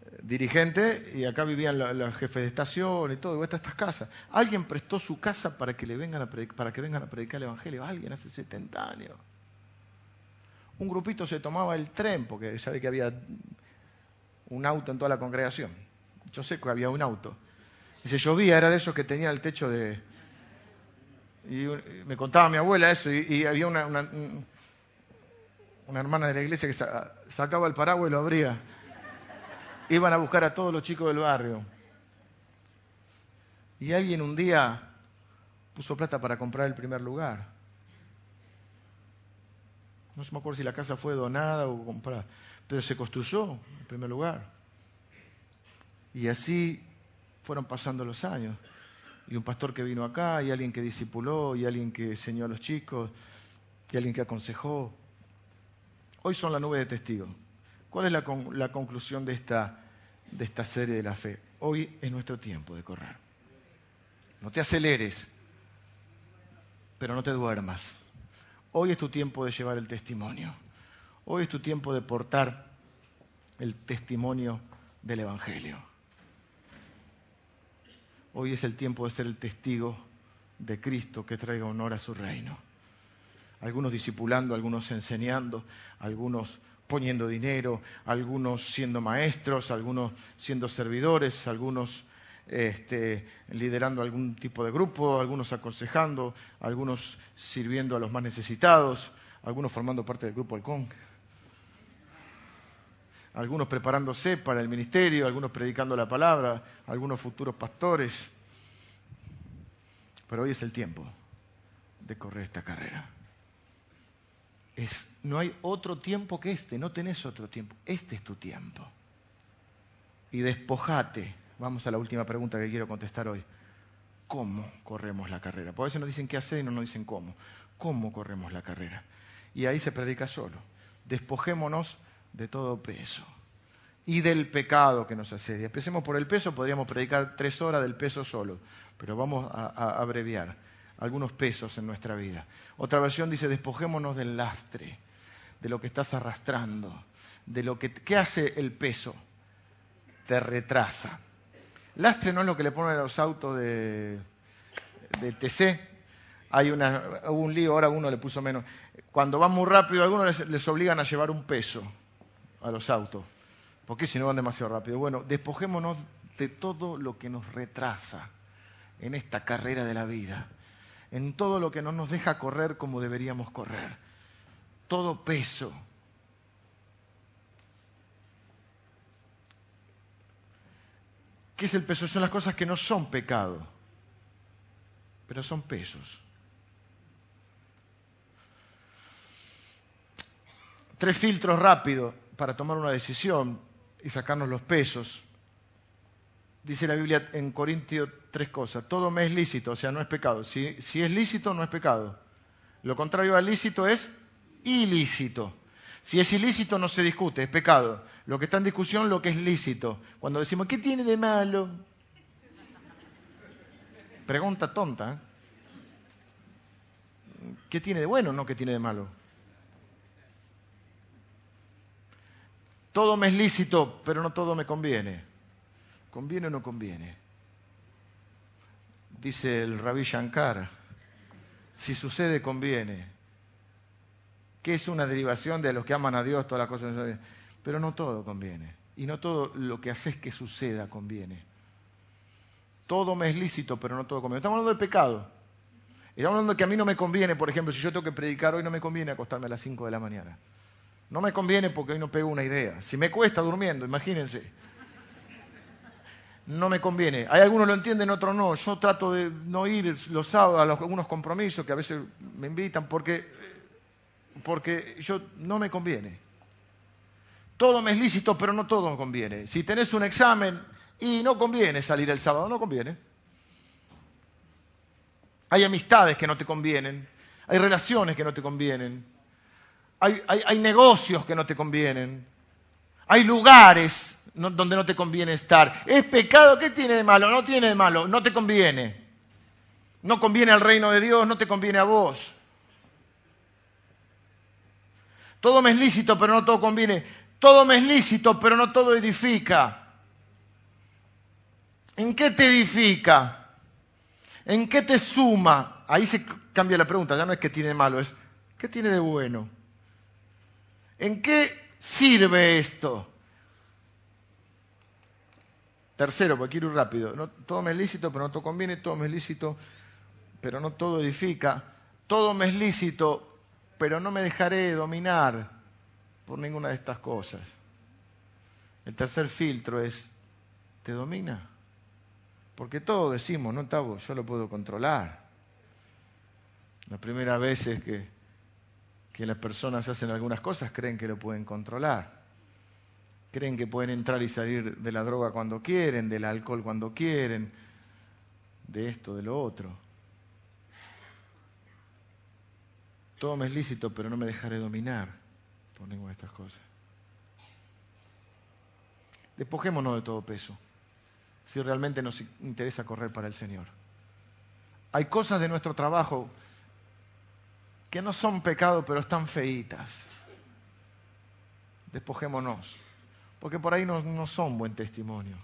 eh, dirigentes y acá vivían los jefes de estación y todo, y estas casas. Alguien prestó su casa para que, le vengan a para que vengan a predicar el Evangelio, alguien hace 70 años. Un grupito se tomaba el tren, porque sabe que había un auto en toda la congregación. Yo sé que había un auto y se llovía, era de esos que tenía el techo de... Y me contaba mi abuela eso, y, había una, una, hermana de la iglesia que sacaba el paraguas y lo abría. Iban a buscar a todos los chicos del barrio. Y alguien un día puso plata para comprar el primer lugar. No se me acuerdo si la casa fue donada o comprada, pero se construyó en primer lugar. Y así fueron pasando los años. Y un pastor que vino acá, y alguien que discipuló, y alguien que enseñó a los chicos. y alguien que aconsejó. Hoy son la nube de testigos. ¿Cuál es la, la conclusión de esta, de esta serie de la fe? Hoy es nuestro tiempo de correr. No te aceleres, pero no te duermas. Hoy es tu tiempo de llevar el testimonio. Hoy es tu tiempo de portar el testimonio del Evangelio. Hoy es el tiempo de ser el testigo de Cristo que traiga honor a su reino. Algunos discipulando, algunos enseñando, algunos poniendo dinero, algunos siendo maestros, algunos siendo servidores, algunos este, liderando algún tipo de grupo, algunos aconsejando, algunos sirviendo a los más necesitados, algunos formando parte del grupo Halcón, algunos preparándose para el ministerio, algunos predicando la palabra, algunos futuros pastores. Pero hoy es el tiempo de correr esta carrera. Es, no hay otro tiempo que este, no tenés otro tiempo. Este es tu tiempo. Y despojate. Vamos a la última pregunta que quiero contestar hoy. ¿Cómo corremos la carrera? Por eso nos dicen qué hacer y no nos dicen cómo. ¿Cómo corremos la carrera? Y ahí se predica solo. Despojémonos de todo peso y del pecado que nos asedia. Empecemos por el peso, podríamos predicar tres horas del peso solo, pero vamos a, abreviar algunos pesos en nuestra vida. Otra versión dice, despojémonos del lastre, de lo que estás arrastrando, de lo que ¿qué hace el peso, te retrasa. Lastre no es lo que le ponen a los autos de, de TC. Hay una, un lío, ahora uno le puso menos. Cuando van muy rápido, algunos les obligan a llevar un peso a los autos, porque si no van demasiado rápido. Bueno, despojémonos de todo lo que nos retrasa en esta carrera de la vida en todo lo que no nos deja correr como deberíamos correr. Todo peso. ¿Qué es el peso? Son las cosas que no son pecado, pero son pesos. Tres filtros rápidos para tomar una decisión y sacarnos los pesos dice la Biblia en Corintios tres cosas. Todo me es lícito, o sea, no es pecado. Si, es lícito, no es pecado. Lo contrario al lícito es ilícito. Si es ilícito, no se discute, es pecado. Lo que está en discusión, lo que es lícito. Cuando decimos, ¿qué tiene de malo? Pregunta tonta. ¿eh? ¿Qué tiene de bueno? No, ¿qué tiene de malo? Todo me es lícito, pero no todo me conviene. ¿Conviene o no conviene? Dice el Rabbi Shankar, si sucede, conviene. Que es una derivación de los que aman a Dios, todas las cosas. Pero no todo conviene. Y no todo lo que haces que suceda conviene. Todo me es lícito, pero no todo conviene. Estamos hablando de pecado. Estamos hablando de que a mí no me conviene, por ejemplo, si yo tengo que predicar hoy, no me conviene acostarme a las 5 de la mañana. No me conviene porque hoy no pego una idea. Si me cuesta durmiendo, imagínense no me conviene. Hay algunos lo entienden, otros no. Yo trato de no ir los sábados a algunos compromisos que a veces me invitan porque, porque yo no me conviene. Todo me es lícito, pero no todo me conviene. Si tenés un examen y no conviene salir el sábado, no conviene. Hay amistades que no te convienen, hay relaciones que no te convienen, hay, hay negocios que no te convienen, hay lugares donde no te conviene estar. ¿Es pecado? ¿Qué tiene de malo? No tiene de malo, no te conviene. No conviene al reino de Dios, no te conviene a vos. Todo me es lícito, pero no todo conviene. Todo me es lícito, pero no todo edifica. ¿En qué te edifica? ¿En qué te suma? Ahí se cambia la pregunta, ya no es qué tiene de malo, es qué tiene de bueno. ¿En qué sirve esto? Tercero, porque quiero ir rápido. No, todo me es lícito, pero no todo conviene. Todo me es lícito, pero no todo edifica. Todo me es lícito, pero no me dejaré dominar por ninguna de estas cosas. El tercer filtro es, ¿te domina? Porque todos decimos, no, Tavo, yo lo puedo controlar. La primera vez es que, que las personas hacen algunas cosas, creen que lo pueden controlar creen que pueden entrar y salir de la droga cuando quieren, del alcohol cuando quieren, de esto, de lo otro. Todo me es lícito, pero no me dejaré dominar por ninguna de estas cosas. Despojémonos de todo peso, si realmente nos interesa correr para el Señor. Hay cosas de nuestro trabajo que no son pecado, pero están feitas. Despojémonos, porque por ahí no, no son buen testimonio.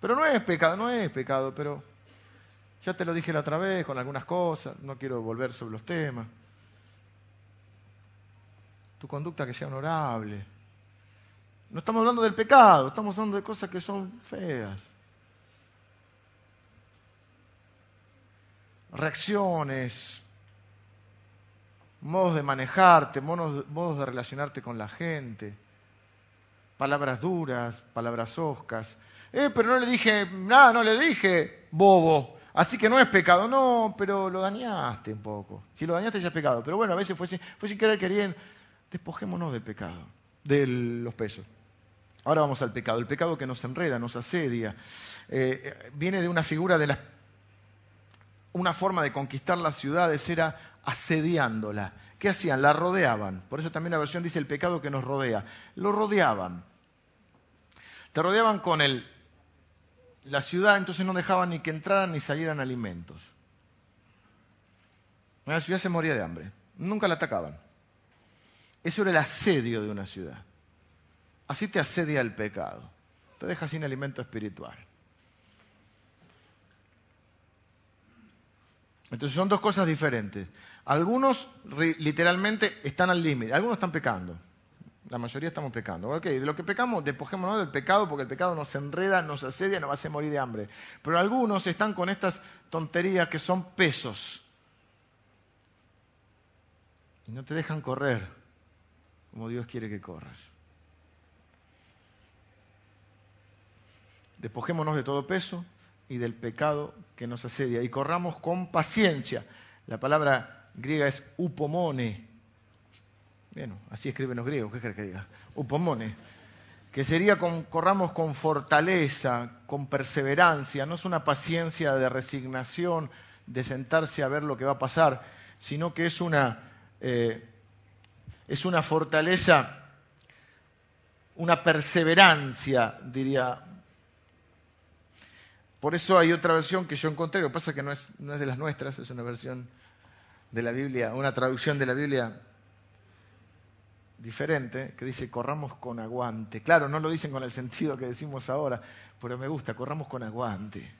Pero no es pecado, no es pecado, pero ya te lo dije la otra vez con algunas cosas, no quiero volver sobre los temas. Tu conducta que sea honorable. No estamos hablando del pecado, estamos hablando de cosas que son feas. Reacciones, modos de manejarte, modos, de relacionarte con la gente, palabras duras, palabras oscas. Eh, pero no le dije nada, no le dije bobo. Así que no es pecado. No, pero lo dañaste un poco. Si lo dañaste ya es pecado. Pero bueno, a veces fue sin, fue sin querer queriendo. Despojémonos del pecado, de los pesos. Ahora vamos al pecado. El pecado que nos enreda, nos asedia. Eh, viene de una figura de la... Una forma de conquistar las ciudades era asediándola. ¿Qué hacían? La rodeaban. Por eso también la versión dice el pecado que nos rodea. Lo rodeaban. Te rodeaban con el la ciudad entonces no dejaba ni que entraran ni salieran alimentos. La ciudad se moría de hambre. Nunca la atacaban. Eso era el asedio de una ciudad. Así te asedia el pecado. Te deja sin alimento espiritual. Entonces son dos cosas diferentes. Algunos literalmente están al límite, algunos están pecando. La mayoría estamos pecando. Ok, de lo que pecamos, despojémonos del pecado porque el pecado nos enreda, nos asedia, nos hace morir de hambre. Pero algunos están con estas tonterías que son pesos. Y no te dejan correr como Dios quiere que corras. Despojémonos de todo peso y del pecado que nos asedia y corramos con paciencia. La palabra griega es upomone, bueno, así escriben los griegos, ¿qué crees que diga? Upomone. Que sería con, corramos con fortaleza, con perseverancia, no es una paciencia de resignación, de sentarse a ver lo que va a pasar, sino que es una, eh, es una fortaleza, una perseverancia, diría. Por eso hay otra versión que yo encontré, lo que pasa es que no es, de las nuestras, es una versión de la Biblia, una traducción de la Biblia diferente que dice corramos con aguante. Claro, no lo dicen con el sentido que decimos ahora, pero me gusta, corramos con aguante.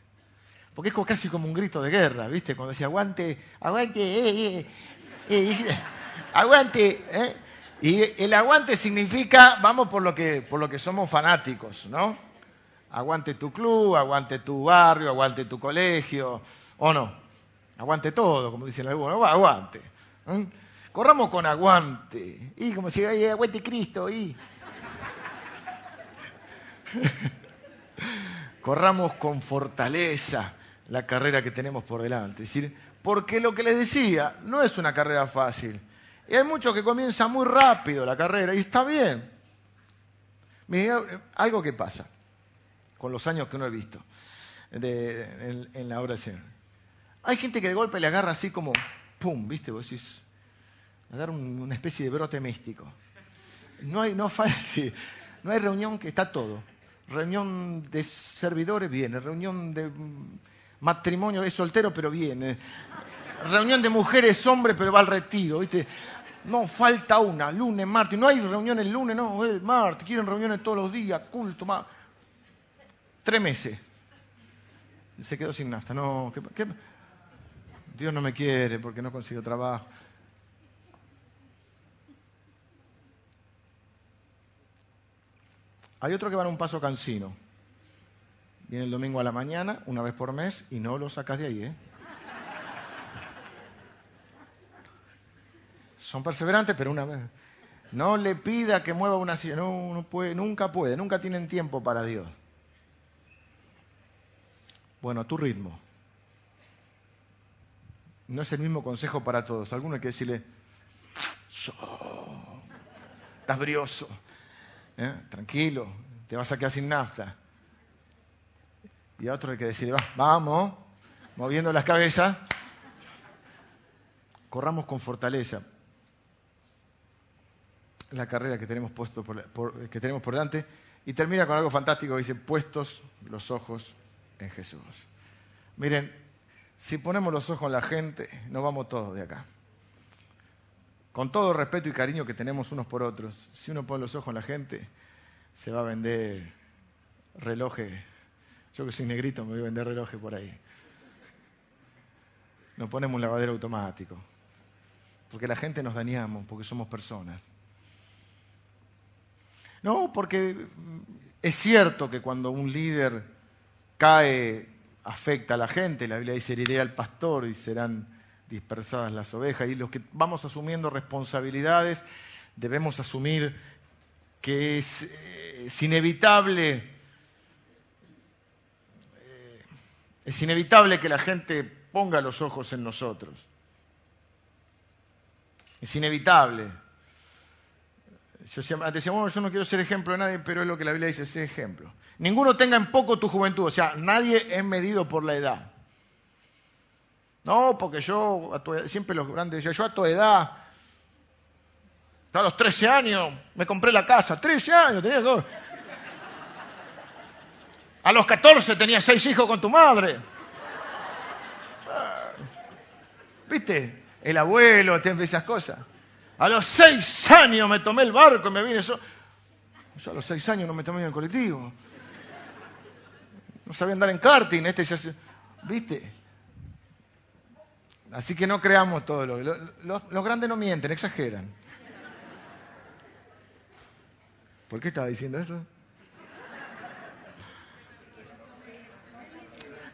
Porque es casi como un grito de guerra, ¿viste? Cuando decía aguante, aguante, eh, eh, eh, aguante. ¿eh? Y el aguante significa, vamos por lo, que, por lo que somos fanáticos, ¿no? Aguante tu club, aguante tu barrio, aguante tu colegio, o no. Aguante todo, como dicen algunos, aguante. Corramos con aguante. Y como si hay aguante Cristo. Y... Corramos con fortaleza la carrera que tenemos por delante. Es decir, porque lo que les decía, no es una carrera fácil. Y hay muchos que comienzan muy rápido la carrera y está bien. Mira, algo que pasa con los años que uno he visto en, la obra del Señor. Hay gente que de golpe le agarra así como, ¡pum! ¿Viste? Vos decís, a dar una especie de brote místico. No hay, no, no hay reunión que está todo. Reunión de servidores viene, reunión de matrimonio es soltero pero viene, reunión de mujeres hombre pero va al retiro, ¿viste? No, falta una, lunes, martes, no hay reunión el lunes, no, el martes, quieren reuniones todos los días, culto, más. Tres meses. Se quedó sin nafta, no, Dios no me quiere porque no consigo trabajo. Hay otro que van un paso cansino. Viene el domingo a la mañana, una vez por mes, y no lo sacas de ahí, ¿eh? Son perseverantes, pero una vez. No le pida que mueva una silla, no, no puede, nunca puede, nunca tienen tiempo para Dios. Bueno, a tu ritmo. No es el mismo consejo para todos. Alguno hay que decirle, estás brioso. ¿eh? tranquilo, te vas a quedar sin nafta. Y a otro hay que decirle, vamos, moviendo las cabezas, corramos con fortaleza la carrera que tenemos, puesto que tenemos por delante y termina con algo fantástico, dice, puestos los ojos en Jesús. Miren, si ponemos los ojos en la gente, nos vamos todos de acá. Con todo el respeto y cariño que tenemos unos por otros, si uno pone los ojos en la gente, se va a vender relojes. Yo que soy negrito me voy a vender relojes por ahí. Nos ponemos un lavadero automático. Porque la gente nos dañamos, porque somos personas. No, porque es cierto que cuando un líder cae, afecta a la gente. La Biblia dice, heriré al pastor y serán dispersadas las ovejas. Y los que vamos asumiendo responsabilidades, debemos asumir que es, eh, inevitable. Eh, es inevitable que la gente ponga los ojos en nosotros. Es inevitable. Yo decía, bueno, yo no quiero ser ejemplo de nadie, pero es lo que la Biblia dice, sé ejemplo. Ninguno tenga en poco tu juventud, o sea, nadie es medido por la edad. No, porque yo, siempre los grandes decían, yo a tu edad, a los 13 años, me compré la casa, 13 años, tenía dos. A los 14 tenía seis hijos con tu madre. Ah, ¿Viste? El abuelo, esas cosas. A los seis años me tomé el barco y me vine. Yo, a los seis años no me tomé en el colectivo. No sabía andar en karting. Este ya ¿Viste? Así que no creamos todo. Lo, los, grandes no mienten, exageran. ¿Por qué estaba diciendo eso?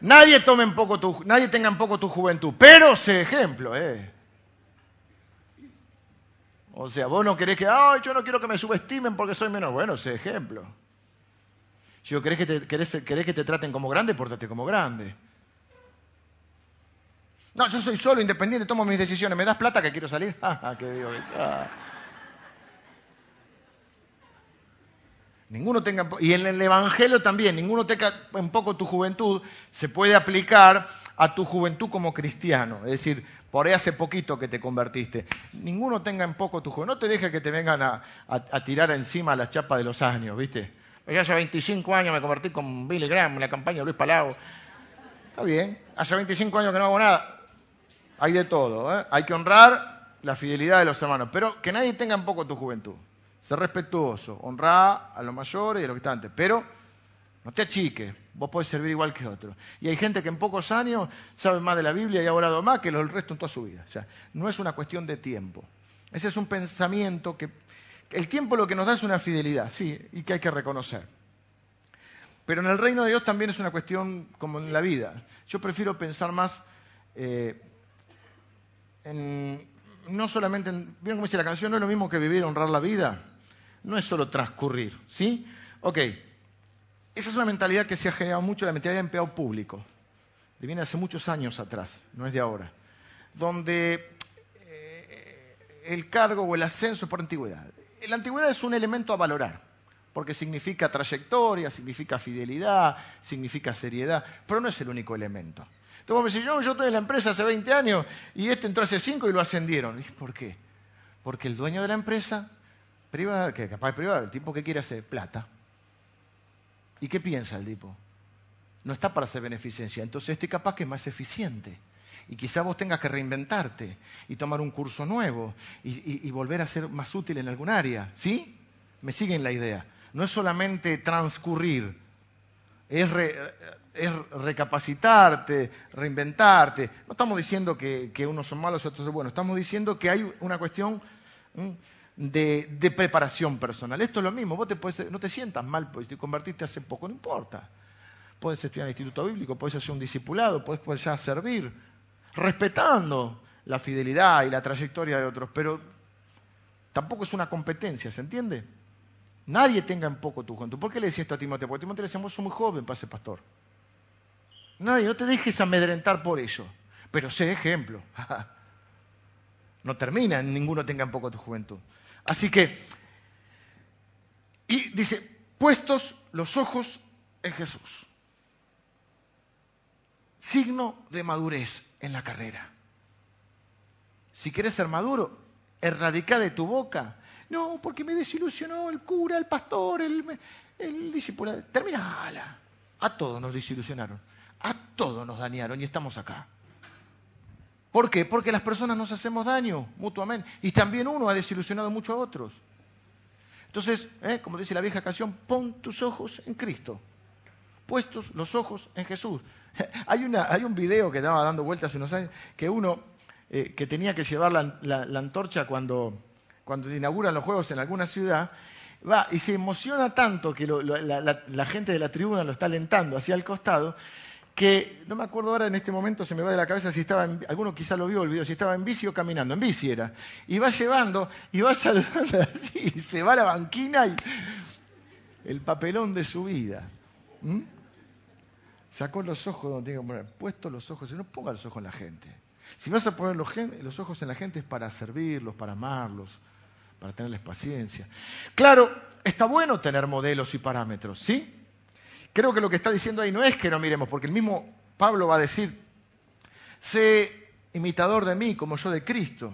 Nadie tome en poco tu, nadie tenga en poco tu juventud, pero sé ejemplo, eh. O sea, vos no querés que, ay, yo no quiero que me subestimen porque soy menor. Bueno, sé ejemplo. Si vos querés que, te, querés, que te traten como grande, pórtate como grande. No, yo soy solo, independiente, tomo mis decisiones. ¿Me das plata que quiero salir? Ah, qué digo. Ah. Ninguno tenga, y en el Evangelio también, ninguno tenga un poco tu juventud, se puede aplicar a tu juventud como cristiano. Es decir, por ahí hace poquito que te convertiste. Ninguno tenga en poco tu juventud. No te dejes que te vengan a, tirar encima la chapa de los años, ¿viste? Yo hace 25 años me convertí con Billy Graham en la campaña de Luis Palau. Está bien, hace 25 años que no hago nada. Hay de todo, ¿eh? Hay que honrar la fidelidad de los hermanos, pero que nadie tenga en poco tu juventud. Ser respetuoso, honrar a los mayores y a los que están antes, pero no te achiques, vos podés servir igual que otros. Y hay gente que en pocos años sabe más de la Biblia y ha orado más que el resto en toda su vida. O sea, no es una cuestión de tiempo. Ese es un pensamiento que... El tiempo lo que nos da es una fidelidad, sí, y que hay que reconocer. Pero en el reino de Dios también es una cuestión como en la vida. Yo prefiero pensar más eh, en, no solamente en, ¿vieron cómo dice la canción? No es lo mismo que vivir, honrar la vida no es solo transcurrir, ¿sí? Ok, esa es una mentalidad que se ha generado mucho, la mentalidad de empleado público, que viene hace muchos años atrás, no es de ahora, donde eh, el cargo o el ascenso es por antigüedad. La antigüedad es un elemento a valorar, porque significa trayectoria, significa fidelidad, significa seriedad, pero no es el único elemento. Entonces yo, estoy en la empresa hace 20 años y este entró hace 5 y lo ascendieron. ¿Por qué? Porque el dueño de la empresa privada, que capaz de privada, el tipo que quiere hacer plata. ¿Y qué piensa el tipo? No está para hacer beneficencia. Entonces este capaz que es más eficiente. Y quizá vos tengas que reinventarte y tomar un curso nuevo y, volver a ser más útil en algún área. ¿Sí? Me siguen la idea. No es solamente transcurrir, es, recapacitarte, reinventarte. No estamos diciendo que, unos son malos y otros son buenos. Estamos diciendo que hay una cuestión de, preparación personal. Esto es lo mismo, vos te no te sientas mal porque te convertiste hace poco, no importa. Puedes estudiar en el instituto bíblico, puedes hacer un discipulado, puedes ya servir, respetando la fidelidad y la trayectoria de otros, pero tampoco es una competencia, ¿se entiende? Nadie tenga en poco tu juventud. ¿Por qué le decía esto a Timoteo? Porque Timoteo le decía, vos muy joven para ser pastor. Nadie, no te dejes amedrentar por ello, pero sé ejemplo. no termina, ninguno tenga en poco tu juventud. Así que, y dice, puestos los ojos en Jesús. Signo de madurez en la carrera. Si querés ser maduro, erradica de tu boca. No, porque me desilusionó el cura, el pastor, el, el discípulo. Terminala. A todos nos desilusionaron. A todos nos dañaron y estamos acá. ¿Por qué? Porque las personas nos hacemos daño mutuamente. Y también uno ha desilusionado mucho a otros. Entonces, ¿eh? como dice la vieja canción, pon tus ojos en Cristo. Puestos los ojos en Jesús. Hay, un video que estaba dando vueltas hace unos años, que uno eh, que tenía que llevar la, antorcha cuando, inauguran los juegos en alguna ciudad, va y se emociona tanto que la, gente de la tribuna lo está alentando hacia el costado, que no me acuerdo ahora en este momento, se me va de la cabeza si estaba, en, alguno quizá lo vio el video, si estaba en bici o caminando, en bici era, y va llevando y va saludando así, y se va a la banquina y el papelón de su vida. Sacó los ojos donde tiene que poner, puesto los ojos, y no ponga los ojos en la gente. Si vas a poner los, los ojos en la gente es para servirlos, para amarlos, para tenerles paciencia. Claro, está bueno tener modelos y parámetros, ¿sí? Creo que lo que está diciendo ahí no es que no miremos, porque el mismo Pablo va a decir, sé imitador de mí como yo de Cristo.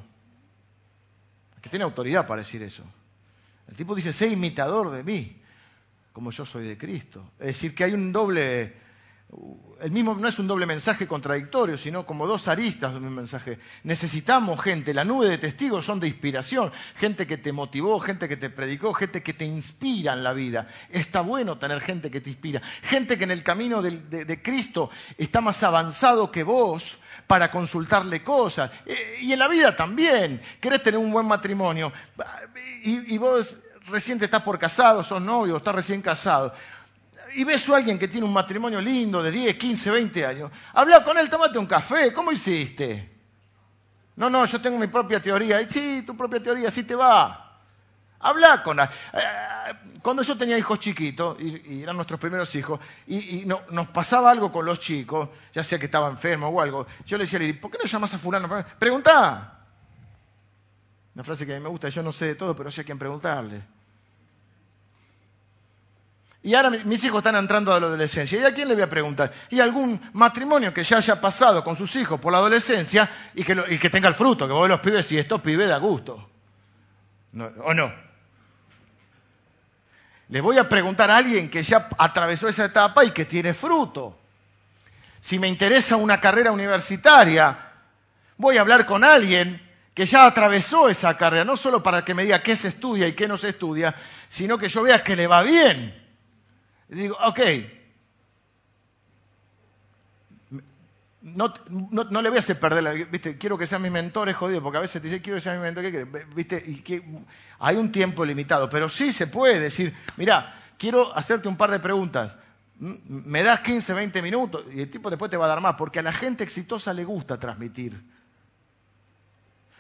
Que tiene autoridad para decir eso. El tipo dice, sé imitador de mí como yo soy de Cristo. Es decir, que hay un doble el mismo no es un doble mensaje contradictorio, sino como dos aristas de un mensaje. Necesitamos gente, la nube de testigos son de inspiración, gente que te motivó, gente que te predicó, gente que te inspira en la vida. Está bueno tener gente que te inspira, gente que en el camino de, Cristo está más avanzado que vos para consultarle cosas. Eh, y en la vida también, querés tener un buen matrimonio y, vos recién estás por casado, sos novio, estás recién casado y ves a alguien que tiene un matrimonio lindo de 10, 15, 20 años, habla con él, tómate un café, ¿cómo hiciste? No, no, yo tengo mi propia teoría. Y sí, tu propia teoría, sí te va. Habla con... él. Eh, cuando yo tenía hijos chiquitos, y, eran nuestros primeros hijos, y, nos pasaba algo con los chicos, ya sea que estaba enfermo o algo, yo le decía, ¿por qué no llamas a fulano? Pregunta. Una frase que a mí me gusta, yo no sé de todo, pero sé a quién preguntarle. Y ahora mis hijos están entrando a la adolescencia. ¿Y a quién le voy a preguntar? ¿Y algún matrimonio que ya haya pasado con sus hijos por la adolescencia y que, tenga el fruto? Que vos los pibes y estos pibes da gusto. ¿O no? Le voy a preguntar a alguien que ya atravesó esa etapa y que tiene fruto. Si me interesa una carrera universitaria, voy a hablar con alguien que ya atravesó esa carrera, no solo para que me diga qué se estudia y qué no se estudia, sino que yo vea que le va bien. Y digo, ok, no, no, le voy a hacer perder la, ¿viste? Quiero que sea mi mentor, es jodido, porque a veces te dice, quiero que sea mi mentor, ¿qué? ¿Viste? Y que hay un tiempo limitado, pero sí se puede decir, mira, quiero hacerte un par de preguntas. Me das 15, 20 minutos y el tipo después te va a dar más, porque a la gente exitosa le gusta transmitir.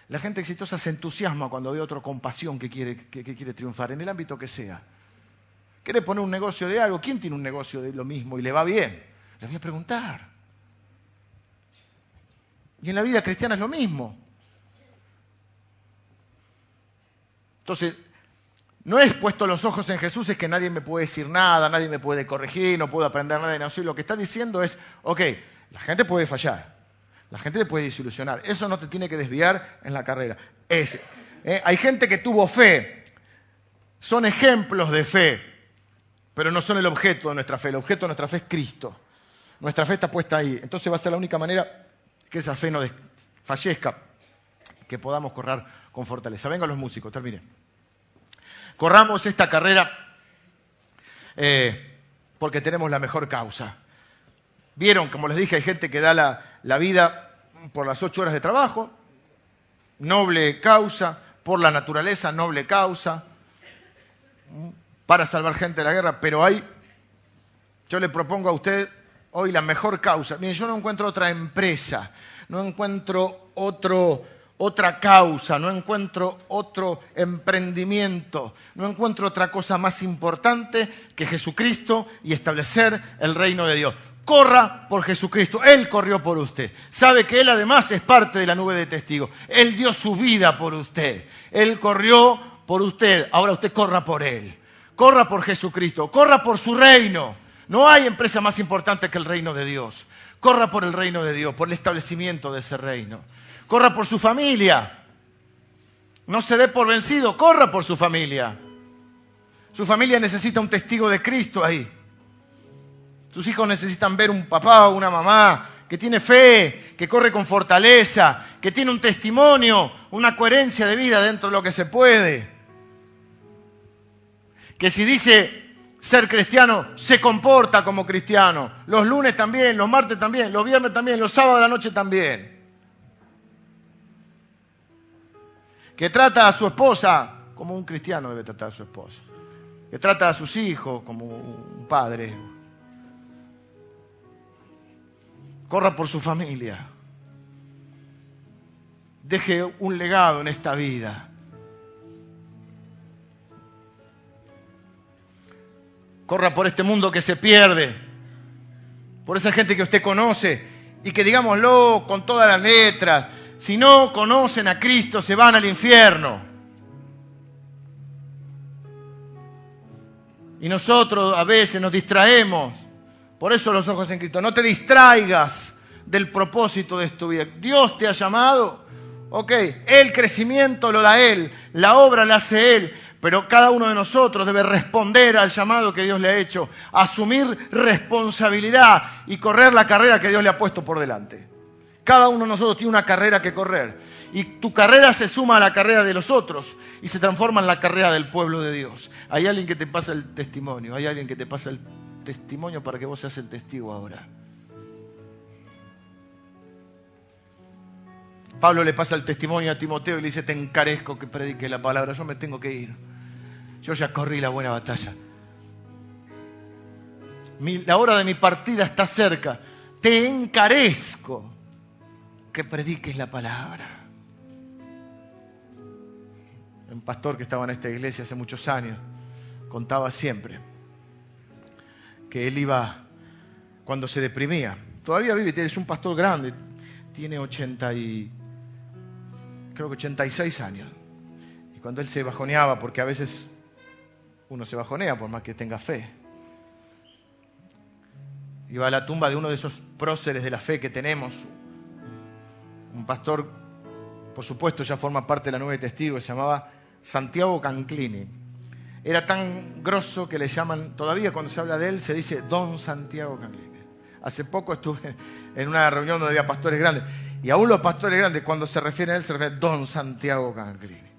La gente exitosa se entusiasma cuando ve otro con pasión que quiere, que quiere triunfar, en el ámbito que sea. ¿Quiere poner un negocio de algo? ¿Quién tiene un negocio de lo mismo y le va bien? Le voy a preguntar. Y en la vida cristiana es lo mismo. Entonces, no es puesto los ojos en Jesús, es que nadie me puede decir nada, nadie me puede corregir, no puedo aprender nada de nada. Lo que está diciendo es, ok, la gente puede fallar, la gente te puede desilusionar, eso no te tiene que desviar en la carrera. Eh, hay gente que tuvo fe, son ejemplos de fe, pero no son el objeto de nuestra fe. El objeto de nuestra fe es Cristo. Nuestra fe está puesta ahí. Entonces va a ser la única manera que esa fe no fallezca, que podamos correr con fortaleza. Vengan los músicos, terminen. Corramos esta carrera eh, porque tenemos la mejor causa. Vieron, como les dije, hay gente que da la, la vida por las ocho horas de trabajo, noble causa, por la naturaleza, noble causa para salvar gente de la guerra, pero hay, yo le propongo a usted hoy la mejor causa. Mire, yo no encuentro otra empresa, no encuentro otro, otra causa, no encuentro otro emprendimiento, no encuentro otra cosa más importante que Jesucristo y establecer el reino de Dios. Corra por Jesucristo, Él corrió por usted. Sabe que Él además es parte de la nube de testigos. Él dio su vida por usted. Él corrió por usted, ahora usted corra por Él corra por Jesucristo, corra por su reino. No hay empresa más importante que el reino de Dios. Corra por el reino de Dios, por el establecimiento de ese reino. Corra por su familia. No se dé por vencido, corra por su familia. Su familia necesita un testigo de Cristo ahí. Sus hijos necesitan ver un papá o una mamá que tiene fe, que corre con fortaleza, que tiene un testimonio, una coherencia de vida dentro de lo que se puede. Que si dice ser cristiano, se comporta como cristiano. Los lunes también, los martes también, los viernes también, los sábados de la noche también. Que trata a su esposa como un cristiano debe tratar a su esposa. Que trata a sus hijos como un padre. Corra por su familia. Deje un legado en esta vida. Corra por este mundo que se pierde, por esa gente que usted conoce y que digámoslo con todas las letras, si no conocen a Cristo se van al infierno. Y nosotros a veces nos distraemos, por eso los ojos en Cristo, no te distraigas del propósito de tu vida. Dios te ha llamado, ok, el crecimiento lo da Él, la obra la hace Él, pero cada uno de nosotros debe responder al llamado que Dios le ha hecho, asumir responsabilidad y correr la carrera que Dios le ha puesto por delante. Cada uno de nosotros tiene una carrera que correr. Y tu carrera se suma a la carrera de los otros y se transforma en la carrera del pueblo de Dios. Hay alguien que te pasa el testimonio, hay alguien que te pasa el testimonio para que vos seas el testigo ahora. Pablo le pasa el testimonio a Timoteo y le dice, te encarezco que predique la palabra, yo me tengo que ir. Yo ya corrí la buena batalla. la hora de mi partida está cerca. Te encarezco que prediques la palabra. Un pastor que estaba en esta iglesia hace muchos años contaba siempre que él iba cuando se deprimía. Todavía vive, es un pastor grande, tiene 80 y creo que 86 años. Y cuando él se bajoneaba, porque a veces uno se bajonea por más que tenga fe. Iba a la tumba de uno de esos próceres de la fe que tenemos. Un pastor, por supuesto, ya forma parte de la nueve testigos, se llamaba Santiago Canclini. Era tan grosso que le llaman, todavía cuando se habla de él, se dice Don Santiago Canclini. Hace poco estuve en una reunión donde había pastores grandes. Y aún los pastores grandes, cuando se refieren a él, se refieren a Don Santiago Canclini.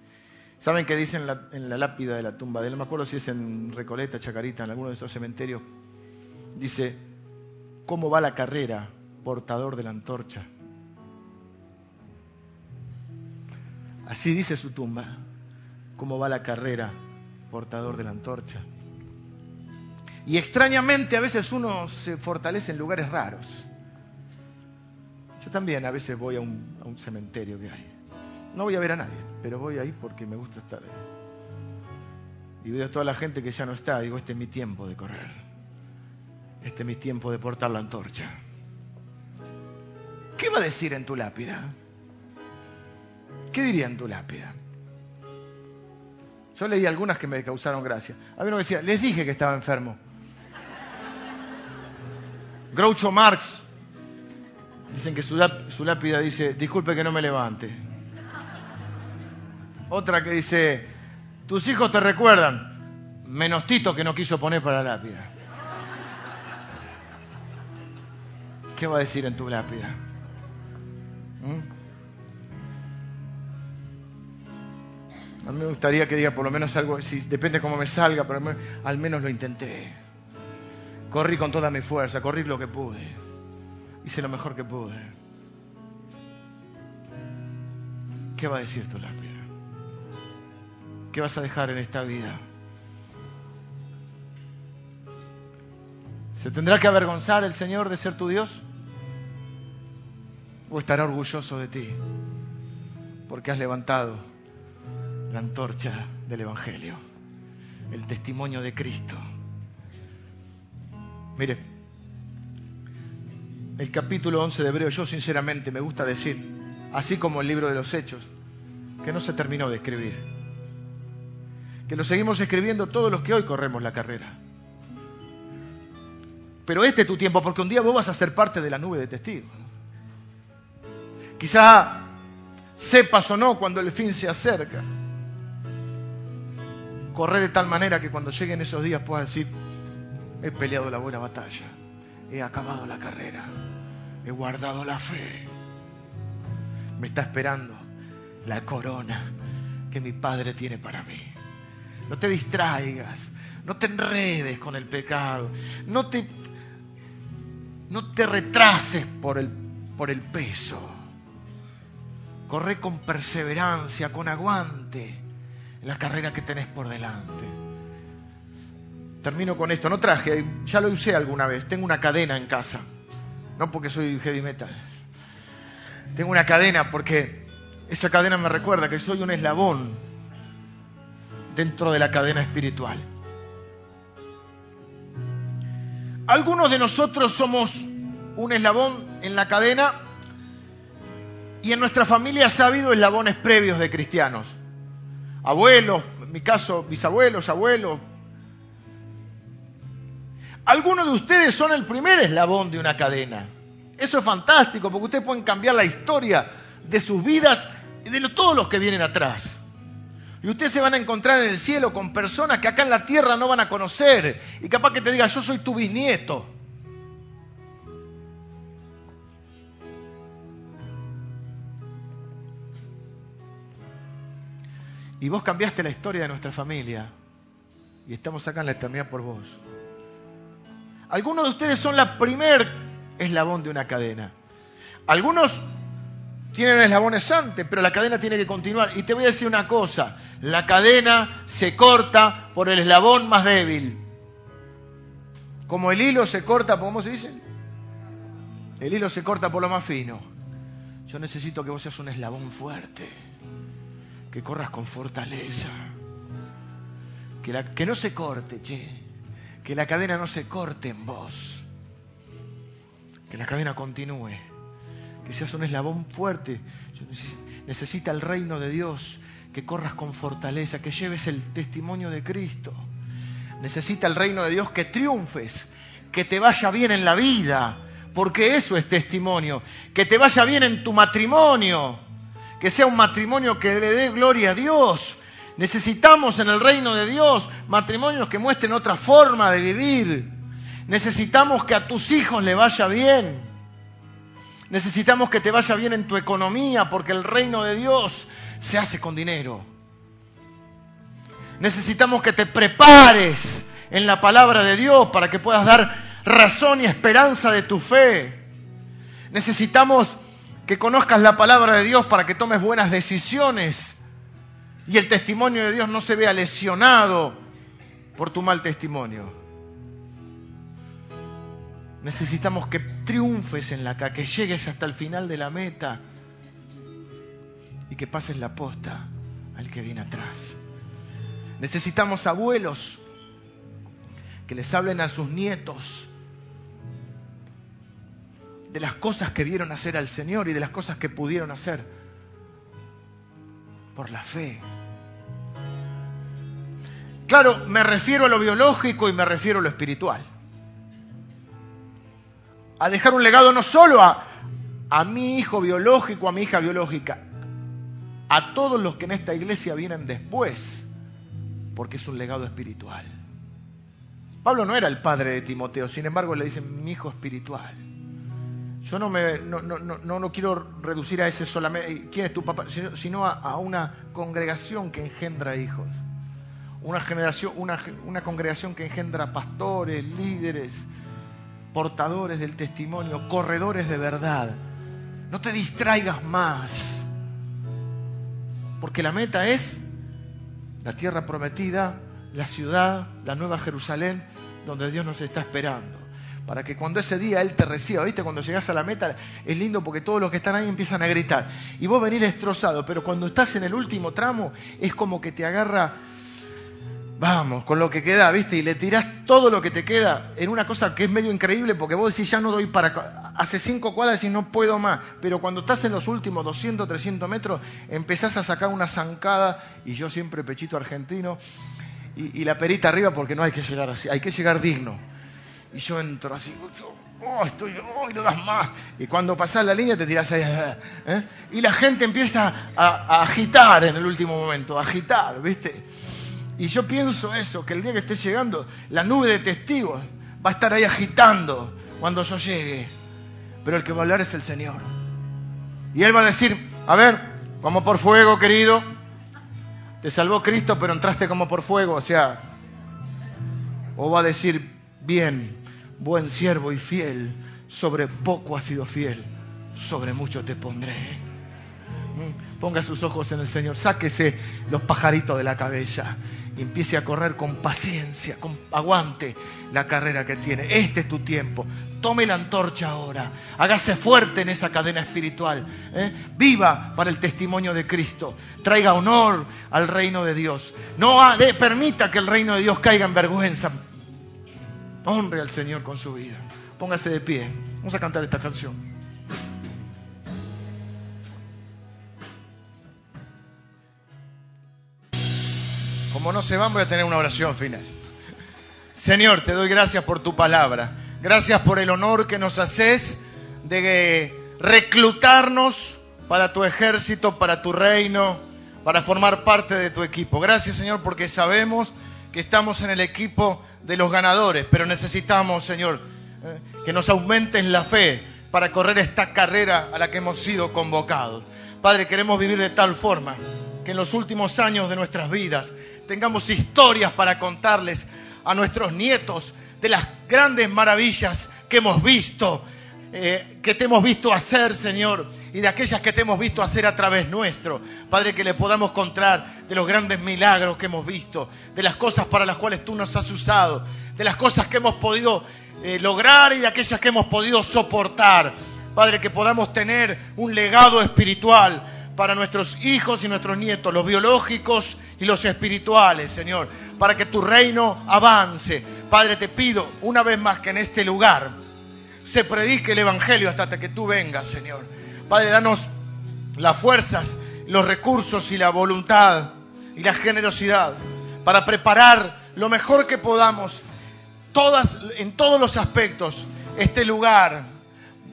¿Saben qué dice en la, lápida de la tumba de él? No me acuerdo si es en Recoleta, Chacarita, en alguno de estos cementerios. Dice, ¿cómo va la carrera, portador de la antorcha? Así dice su tumba. ¿Cómo va la carrera, portador de la antorcha? Y extrañamente a veces uno se fortalece en lugares raros. Yo también a veces voy a un, cementerio que hay. No voy a ver a nadie, pero voy ahí porque me gusta estar ahí. Y veo a toda la gente que ya no está. Digo, este es mi tiempo de correr. Este es mi tiempo de portar la antorcha. ¿Qué va a decir en tu lápida? ¿Qué diría en tu lápida? Yo leí algunas que me causaron gracia. Había uno que decía, les dije que estaba enfermo. Groucho Marx, dicen que su, lápida dice, disculpe que no me levante. Otra que dice, tus hijos te recuerdan, menos Tito que no quiso poner para la lápida. ¿Qué va a decir en tu lápida? ¿Mm? A mí me gustaría que diga por lo menos algo, si depende cómo me salga, pero al menos lo intenté. Corrí con toda mi fuerza, corrí lo que pude. Hice lo mejor que pude. ¿Qué va a decir tu lápida? ¿Qué vas a dejar en esta vida? ¿Se tendrá que avergonzar el Señor de ser tu Dios? ¿O estará orgulloso de ti? Porque has levantado la antorcha del Evangelio, el testimonio de Cristo. Mire, el capítulo 11 de Hebreo, yo sinceramente me gusta decir, así como el libro de los Hechos, que no se terminó de escribir que lo seguimos escribiendo todos los que hoy corremos la carrera. pero este es tu tiempo, porque un día vos vas a ser parte de la nube de testigos. Quizá sepas o no cuando el fin se acerca. Corre de tal manera que cuando lleguen esos días puedas decir, he peleado la buena batalla, he acabado la carrera, he guardado la fe. Me está esperando la corona que mi Padre tiene para mí. No te distraigas, no te enredes con el pecado, no te, no te retrases por el, por el peso. Corre con perseverancia, con aguante en la carrera que tenés por delante. Termino con esto. No traje, ya lo usé alguna vez. Tengo una cadena en casa. No porque soy heavy metal. Tengo una cadena porque esa cadena me recuerda que soy un eslabón dentro de la cadena espiritual. Algunos de nosotros somos un eslabón en la cadena y en nuestra familia ha habido eslabones previos de cristianos. Abuelos, en mi caso bisabuelos, abuelos. Algunos de ustedes son el primer eslabón de una cadena. Eso es fantástico porque ustedes pueden cambiar la historia de sus vidas y de todos los que vienen atrás. Y ustedes se van a encontrar en el cielo con personas que acá en la tierra no van a conocer. Y capaz que te diga, yo soy tu bisnieto. Y vos cambiaste la historia de nuestra familia. Y estamos acá en la eternidad por vos. Algunos de ustedes son la primer eslabón de una cadena. Algunos tienen eslabones antes, pero la cadena tiene que continuar. Y te voy a decir una cosa, la cadena se corta por el eslabón más débil. Como el hilo se corta, ¿cómo se dice? El hilo se corta por lo más fino. Yo necesito que vos seas un eslabón fuerte, que corras con fortaleza, que, que no se corte, che, que la cadena no se corte en vos, que la cadena continúe que seas un eslabón fuerte. Necesita el reino de Dios, que corras con fortaleza, que lleves el testimonio de Cristo. Necesita el reino de Dios que triunfes, que te vaya bien en la vida, porque eso es testimonio. Que te vaya bien en tu matrimonio, que sea un matrimonio que le dé gloria a Dios. Necesitamos en el reino de Dios matrimonios que muestren otra forma de vivir. Necesitamos que a tus hijos le vaya bien. Necesitamos que te vaya bien en tu economía porque el reino de Dios se hace con dinero. Necesitamos que te prepares en la palabra de Dios para que puedas dar razón y esperanza de tu fe. Necesitamos que conozcas la palabra de Dios para que tomes buenas decisiones y el testimonio de Dios no se vea lesionado por tu mal testimonio. Necesitamos que triunfes en la calle, que llegues hasta el final de la meta y que pases la posta al que viene atrás. Necesitamos abuelos que les hablen a sus nietos de las cosas que vieron hacer al Señor y de las cosas que pudieron hacer por la fe. Claro, me refiero a lo biológico y me refiero a lo espiritual a dejar un legado no solo a, a mi hijo biológico, a mi hija biológica, a todos los que en esta iglesia vienen después, porque es un legado espiritual. Pablo no era el padre de Timoteo, sin embargo le dicen mi hijo espiritual. Yo no me no, no, no, no quiero reducir a ese solamente, quién es tu papá, sino, a, a, una congregación que engendra hijos. Una, generación, una, una congregación que engendra pastores, líderes, portadores del testimonio, corredores de verdad. No te distraigas más, porque la meta es la tierra prometida, la ciudad, la nueva Jerusalén, donde Dios nos está esperando. Para que cuando ese día Él te reciba, ¿viste? Cuando llegas a la meta es lindo porque todos los que están ahí empiezan a gritar. Y vos venís destrozado, pero cuando estás en el último tramo es como que te agarra vamos, con lo que queda, ¿viste? Y le tirás todo lo que te queda en una cosa que es medio increíble porque vos decís, ya no doy para... Hace cinco cuadras y no puedo más. Pero cuando estás en los últimos 200, 300 metros, empezás a sacar una zancada, y yo siempre pechito argentino, y, la perita arriba porque no hay que llegar así, hay que llegar digno. Y yo entro así, oh, estoy, oh, no das más. Y cuando pasas la línea te tiras ahí. ¿eh? Y la gente empieza a, a, agitar en el último momento, a agitar, ¿viste? Y yo pienso eso, que el día que esté llegando, la nube de testigos va a estar ahí agitando cuando yo llegue. Pero el que va a hablar es el Señor. Y Él va a decir, a ver, como por fuego, querido, te salvó Cristo, pero entraste como por fuego, o sea, o va a decir, bien, buen siervo y fiel, sobre poco has sido fiel, sobre mucho te pondré. ¿Mm? Ponga sus ojos en el Señor, sáquese los pajaritos de la cabeza y empiece a correr con paciencia, con aguante la carrera que tiene. Este es tu tiempo. Tome la antorcha ahora. Hágase fuerte en esa cadena espiritual. ¿eh? Viva para el testimonio de Cristo. Traiga honor al reino de Dios. No permita que el reino de Dios caiga en vergüenza. Honre al Señor con su vida. Póngase de pie. Vamos a cantar esta canción. Como no se van, voy a tener una oración final. Señor, te doy gracias por tu palabra. Gracias por el honor que nos haces de reclutarnos para tu ejército, para tu reino, para formar parte de tu equipo. Gracias, Señor, porque sabemos que estamos en el equipo de los ganadores, pero necesitamos, Señor, eh, que nos aumentes la fe para correr esta carrera a la que hemos sido convocados. Padre, queremos vivir de tal forma en los últimos años de nuestras vidas tengamos historias para contarles a nuestros nietos de las grandes maravillas que hemos visto, eh, que te hemos visto hacer, Señor, y de aquellas que te hemos visto hacer a través nuestro. Padre, que le podamos contar de los grandes milagros que hemos visto, de las cosas para las cuales tú nos has usado, de las cosas que hemos podido eh, lograr y de aquellas que hemos podido soportar. Padre, que podamos tener un legado espiritual para nuestros hijos y nuestros nietos, los biológicos y los espirituales, Señor, para que tu reino avance. Padre, te pido una vez más que en este lugar se predique el Evangelio hasta que tú vengas, Señor. Padre, danos las fuerzas, los recursos y la voluntad y la generosidad para preparar lo mejor que podamos todas, en todos los aspectos este lugar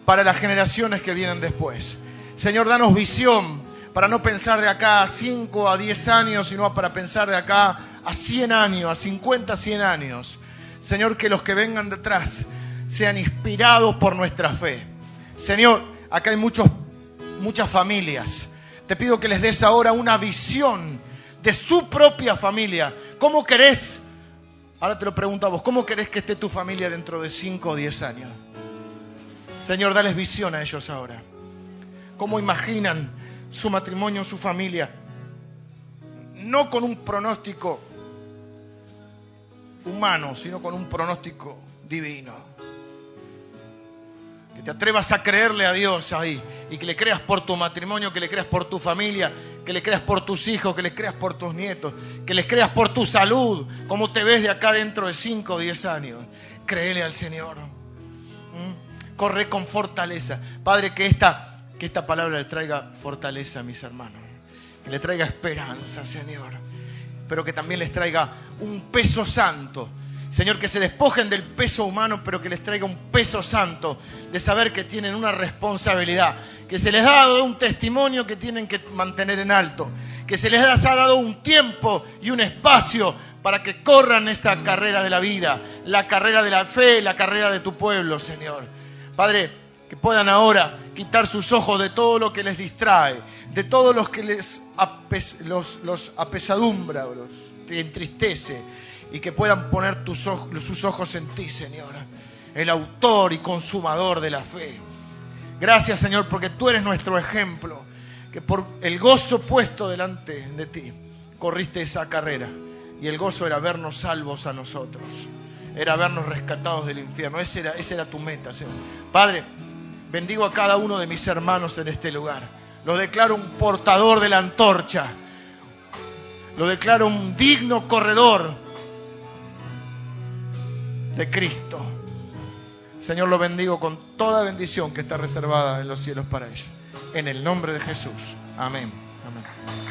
para las generaciones que vienen después. Señor, danos visión para no pensar de acá a 5 a 10 años, sino para pensar de acá a 100 años, a 50, 100 años. Señor, que los que vengan detrás sean inspirados por nuestra fe. Señor, acá hay muchos, muchas familias. Te pido que les des ahora una visión de su propia familia. ¿Cómo querés? Ahora te lo pregunto a vos, ¿cómo querés que esté tu familia dentro de 5 o 10 años? Señor, dales visión a ellos ahora. ¿Cómo imaginan su matrimonio, su familia? No con un pronóstico humano, sino con un pronóstico divino. Que te atrevas a creerle a Dios ahí y que le creas por tu matrimonio, que le creas por tu familia, que le creas por tus hijos, que le creas por tus nietos, que les creas por tu salud, como te ves de acá dentro de 5 o 10 años. Créele al Señor. ¿Mm? Corre con fortaleza. Padre, que esta, que esta palabra le traiga fortaleza a mis hermanos. Que le traiga esperanza, Señor. Pero que también les traiga un peso santo Señor, que se despojen del peso humano, pero que les traiga un peso santo de saber que tienen una responsabilidad, que se les ha dado un testimonio que tienen que mantener en alto, que se les ha dado un tiempo y un espacio para que corran esta carrera de la vida, la carrera de la fe, la carrera de tu pueblo, Señor. Padre, que puedan ahora quitar sus ojos de todo lo que les distrae, de todo lo que les los, los apesadumbra, los entristece y que puedan poner tus ojos, sus ojos en ti, Señor, el autor y consumador de la fe. Gracias, Señor, porque tú eres nuestro ejemplo, que por el gozo puesto delante de ti corriste esa carrera y el gozo era vernos salvos a nosotros, era vernos rescatados del infierno. Esa era, esa era tu meta, Señor. Padre, bendigo a cada uno de mis hermanos en este lugar. Lo declaro un portador de la antorcha. Lo declaro un digno corredor de Cristo. Señor, lo bendigo con toda bendición que está reservada en los cielos para ellos. En el nombre de Jesús. Amén. Amén.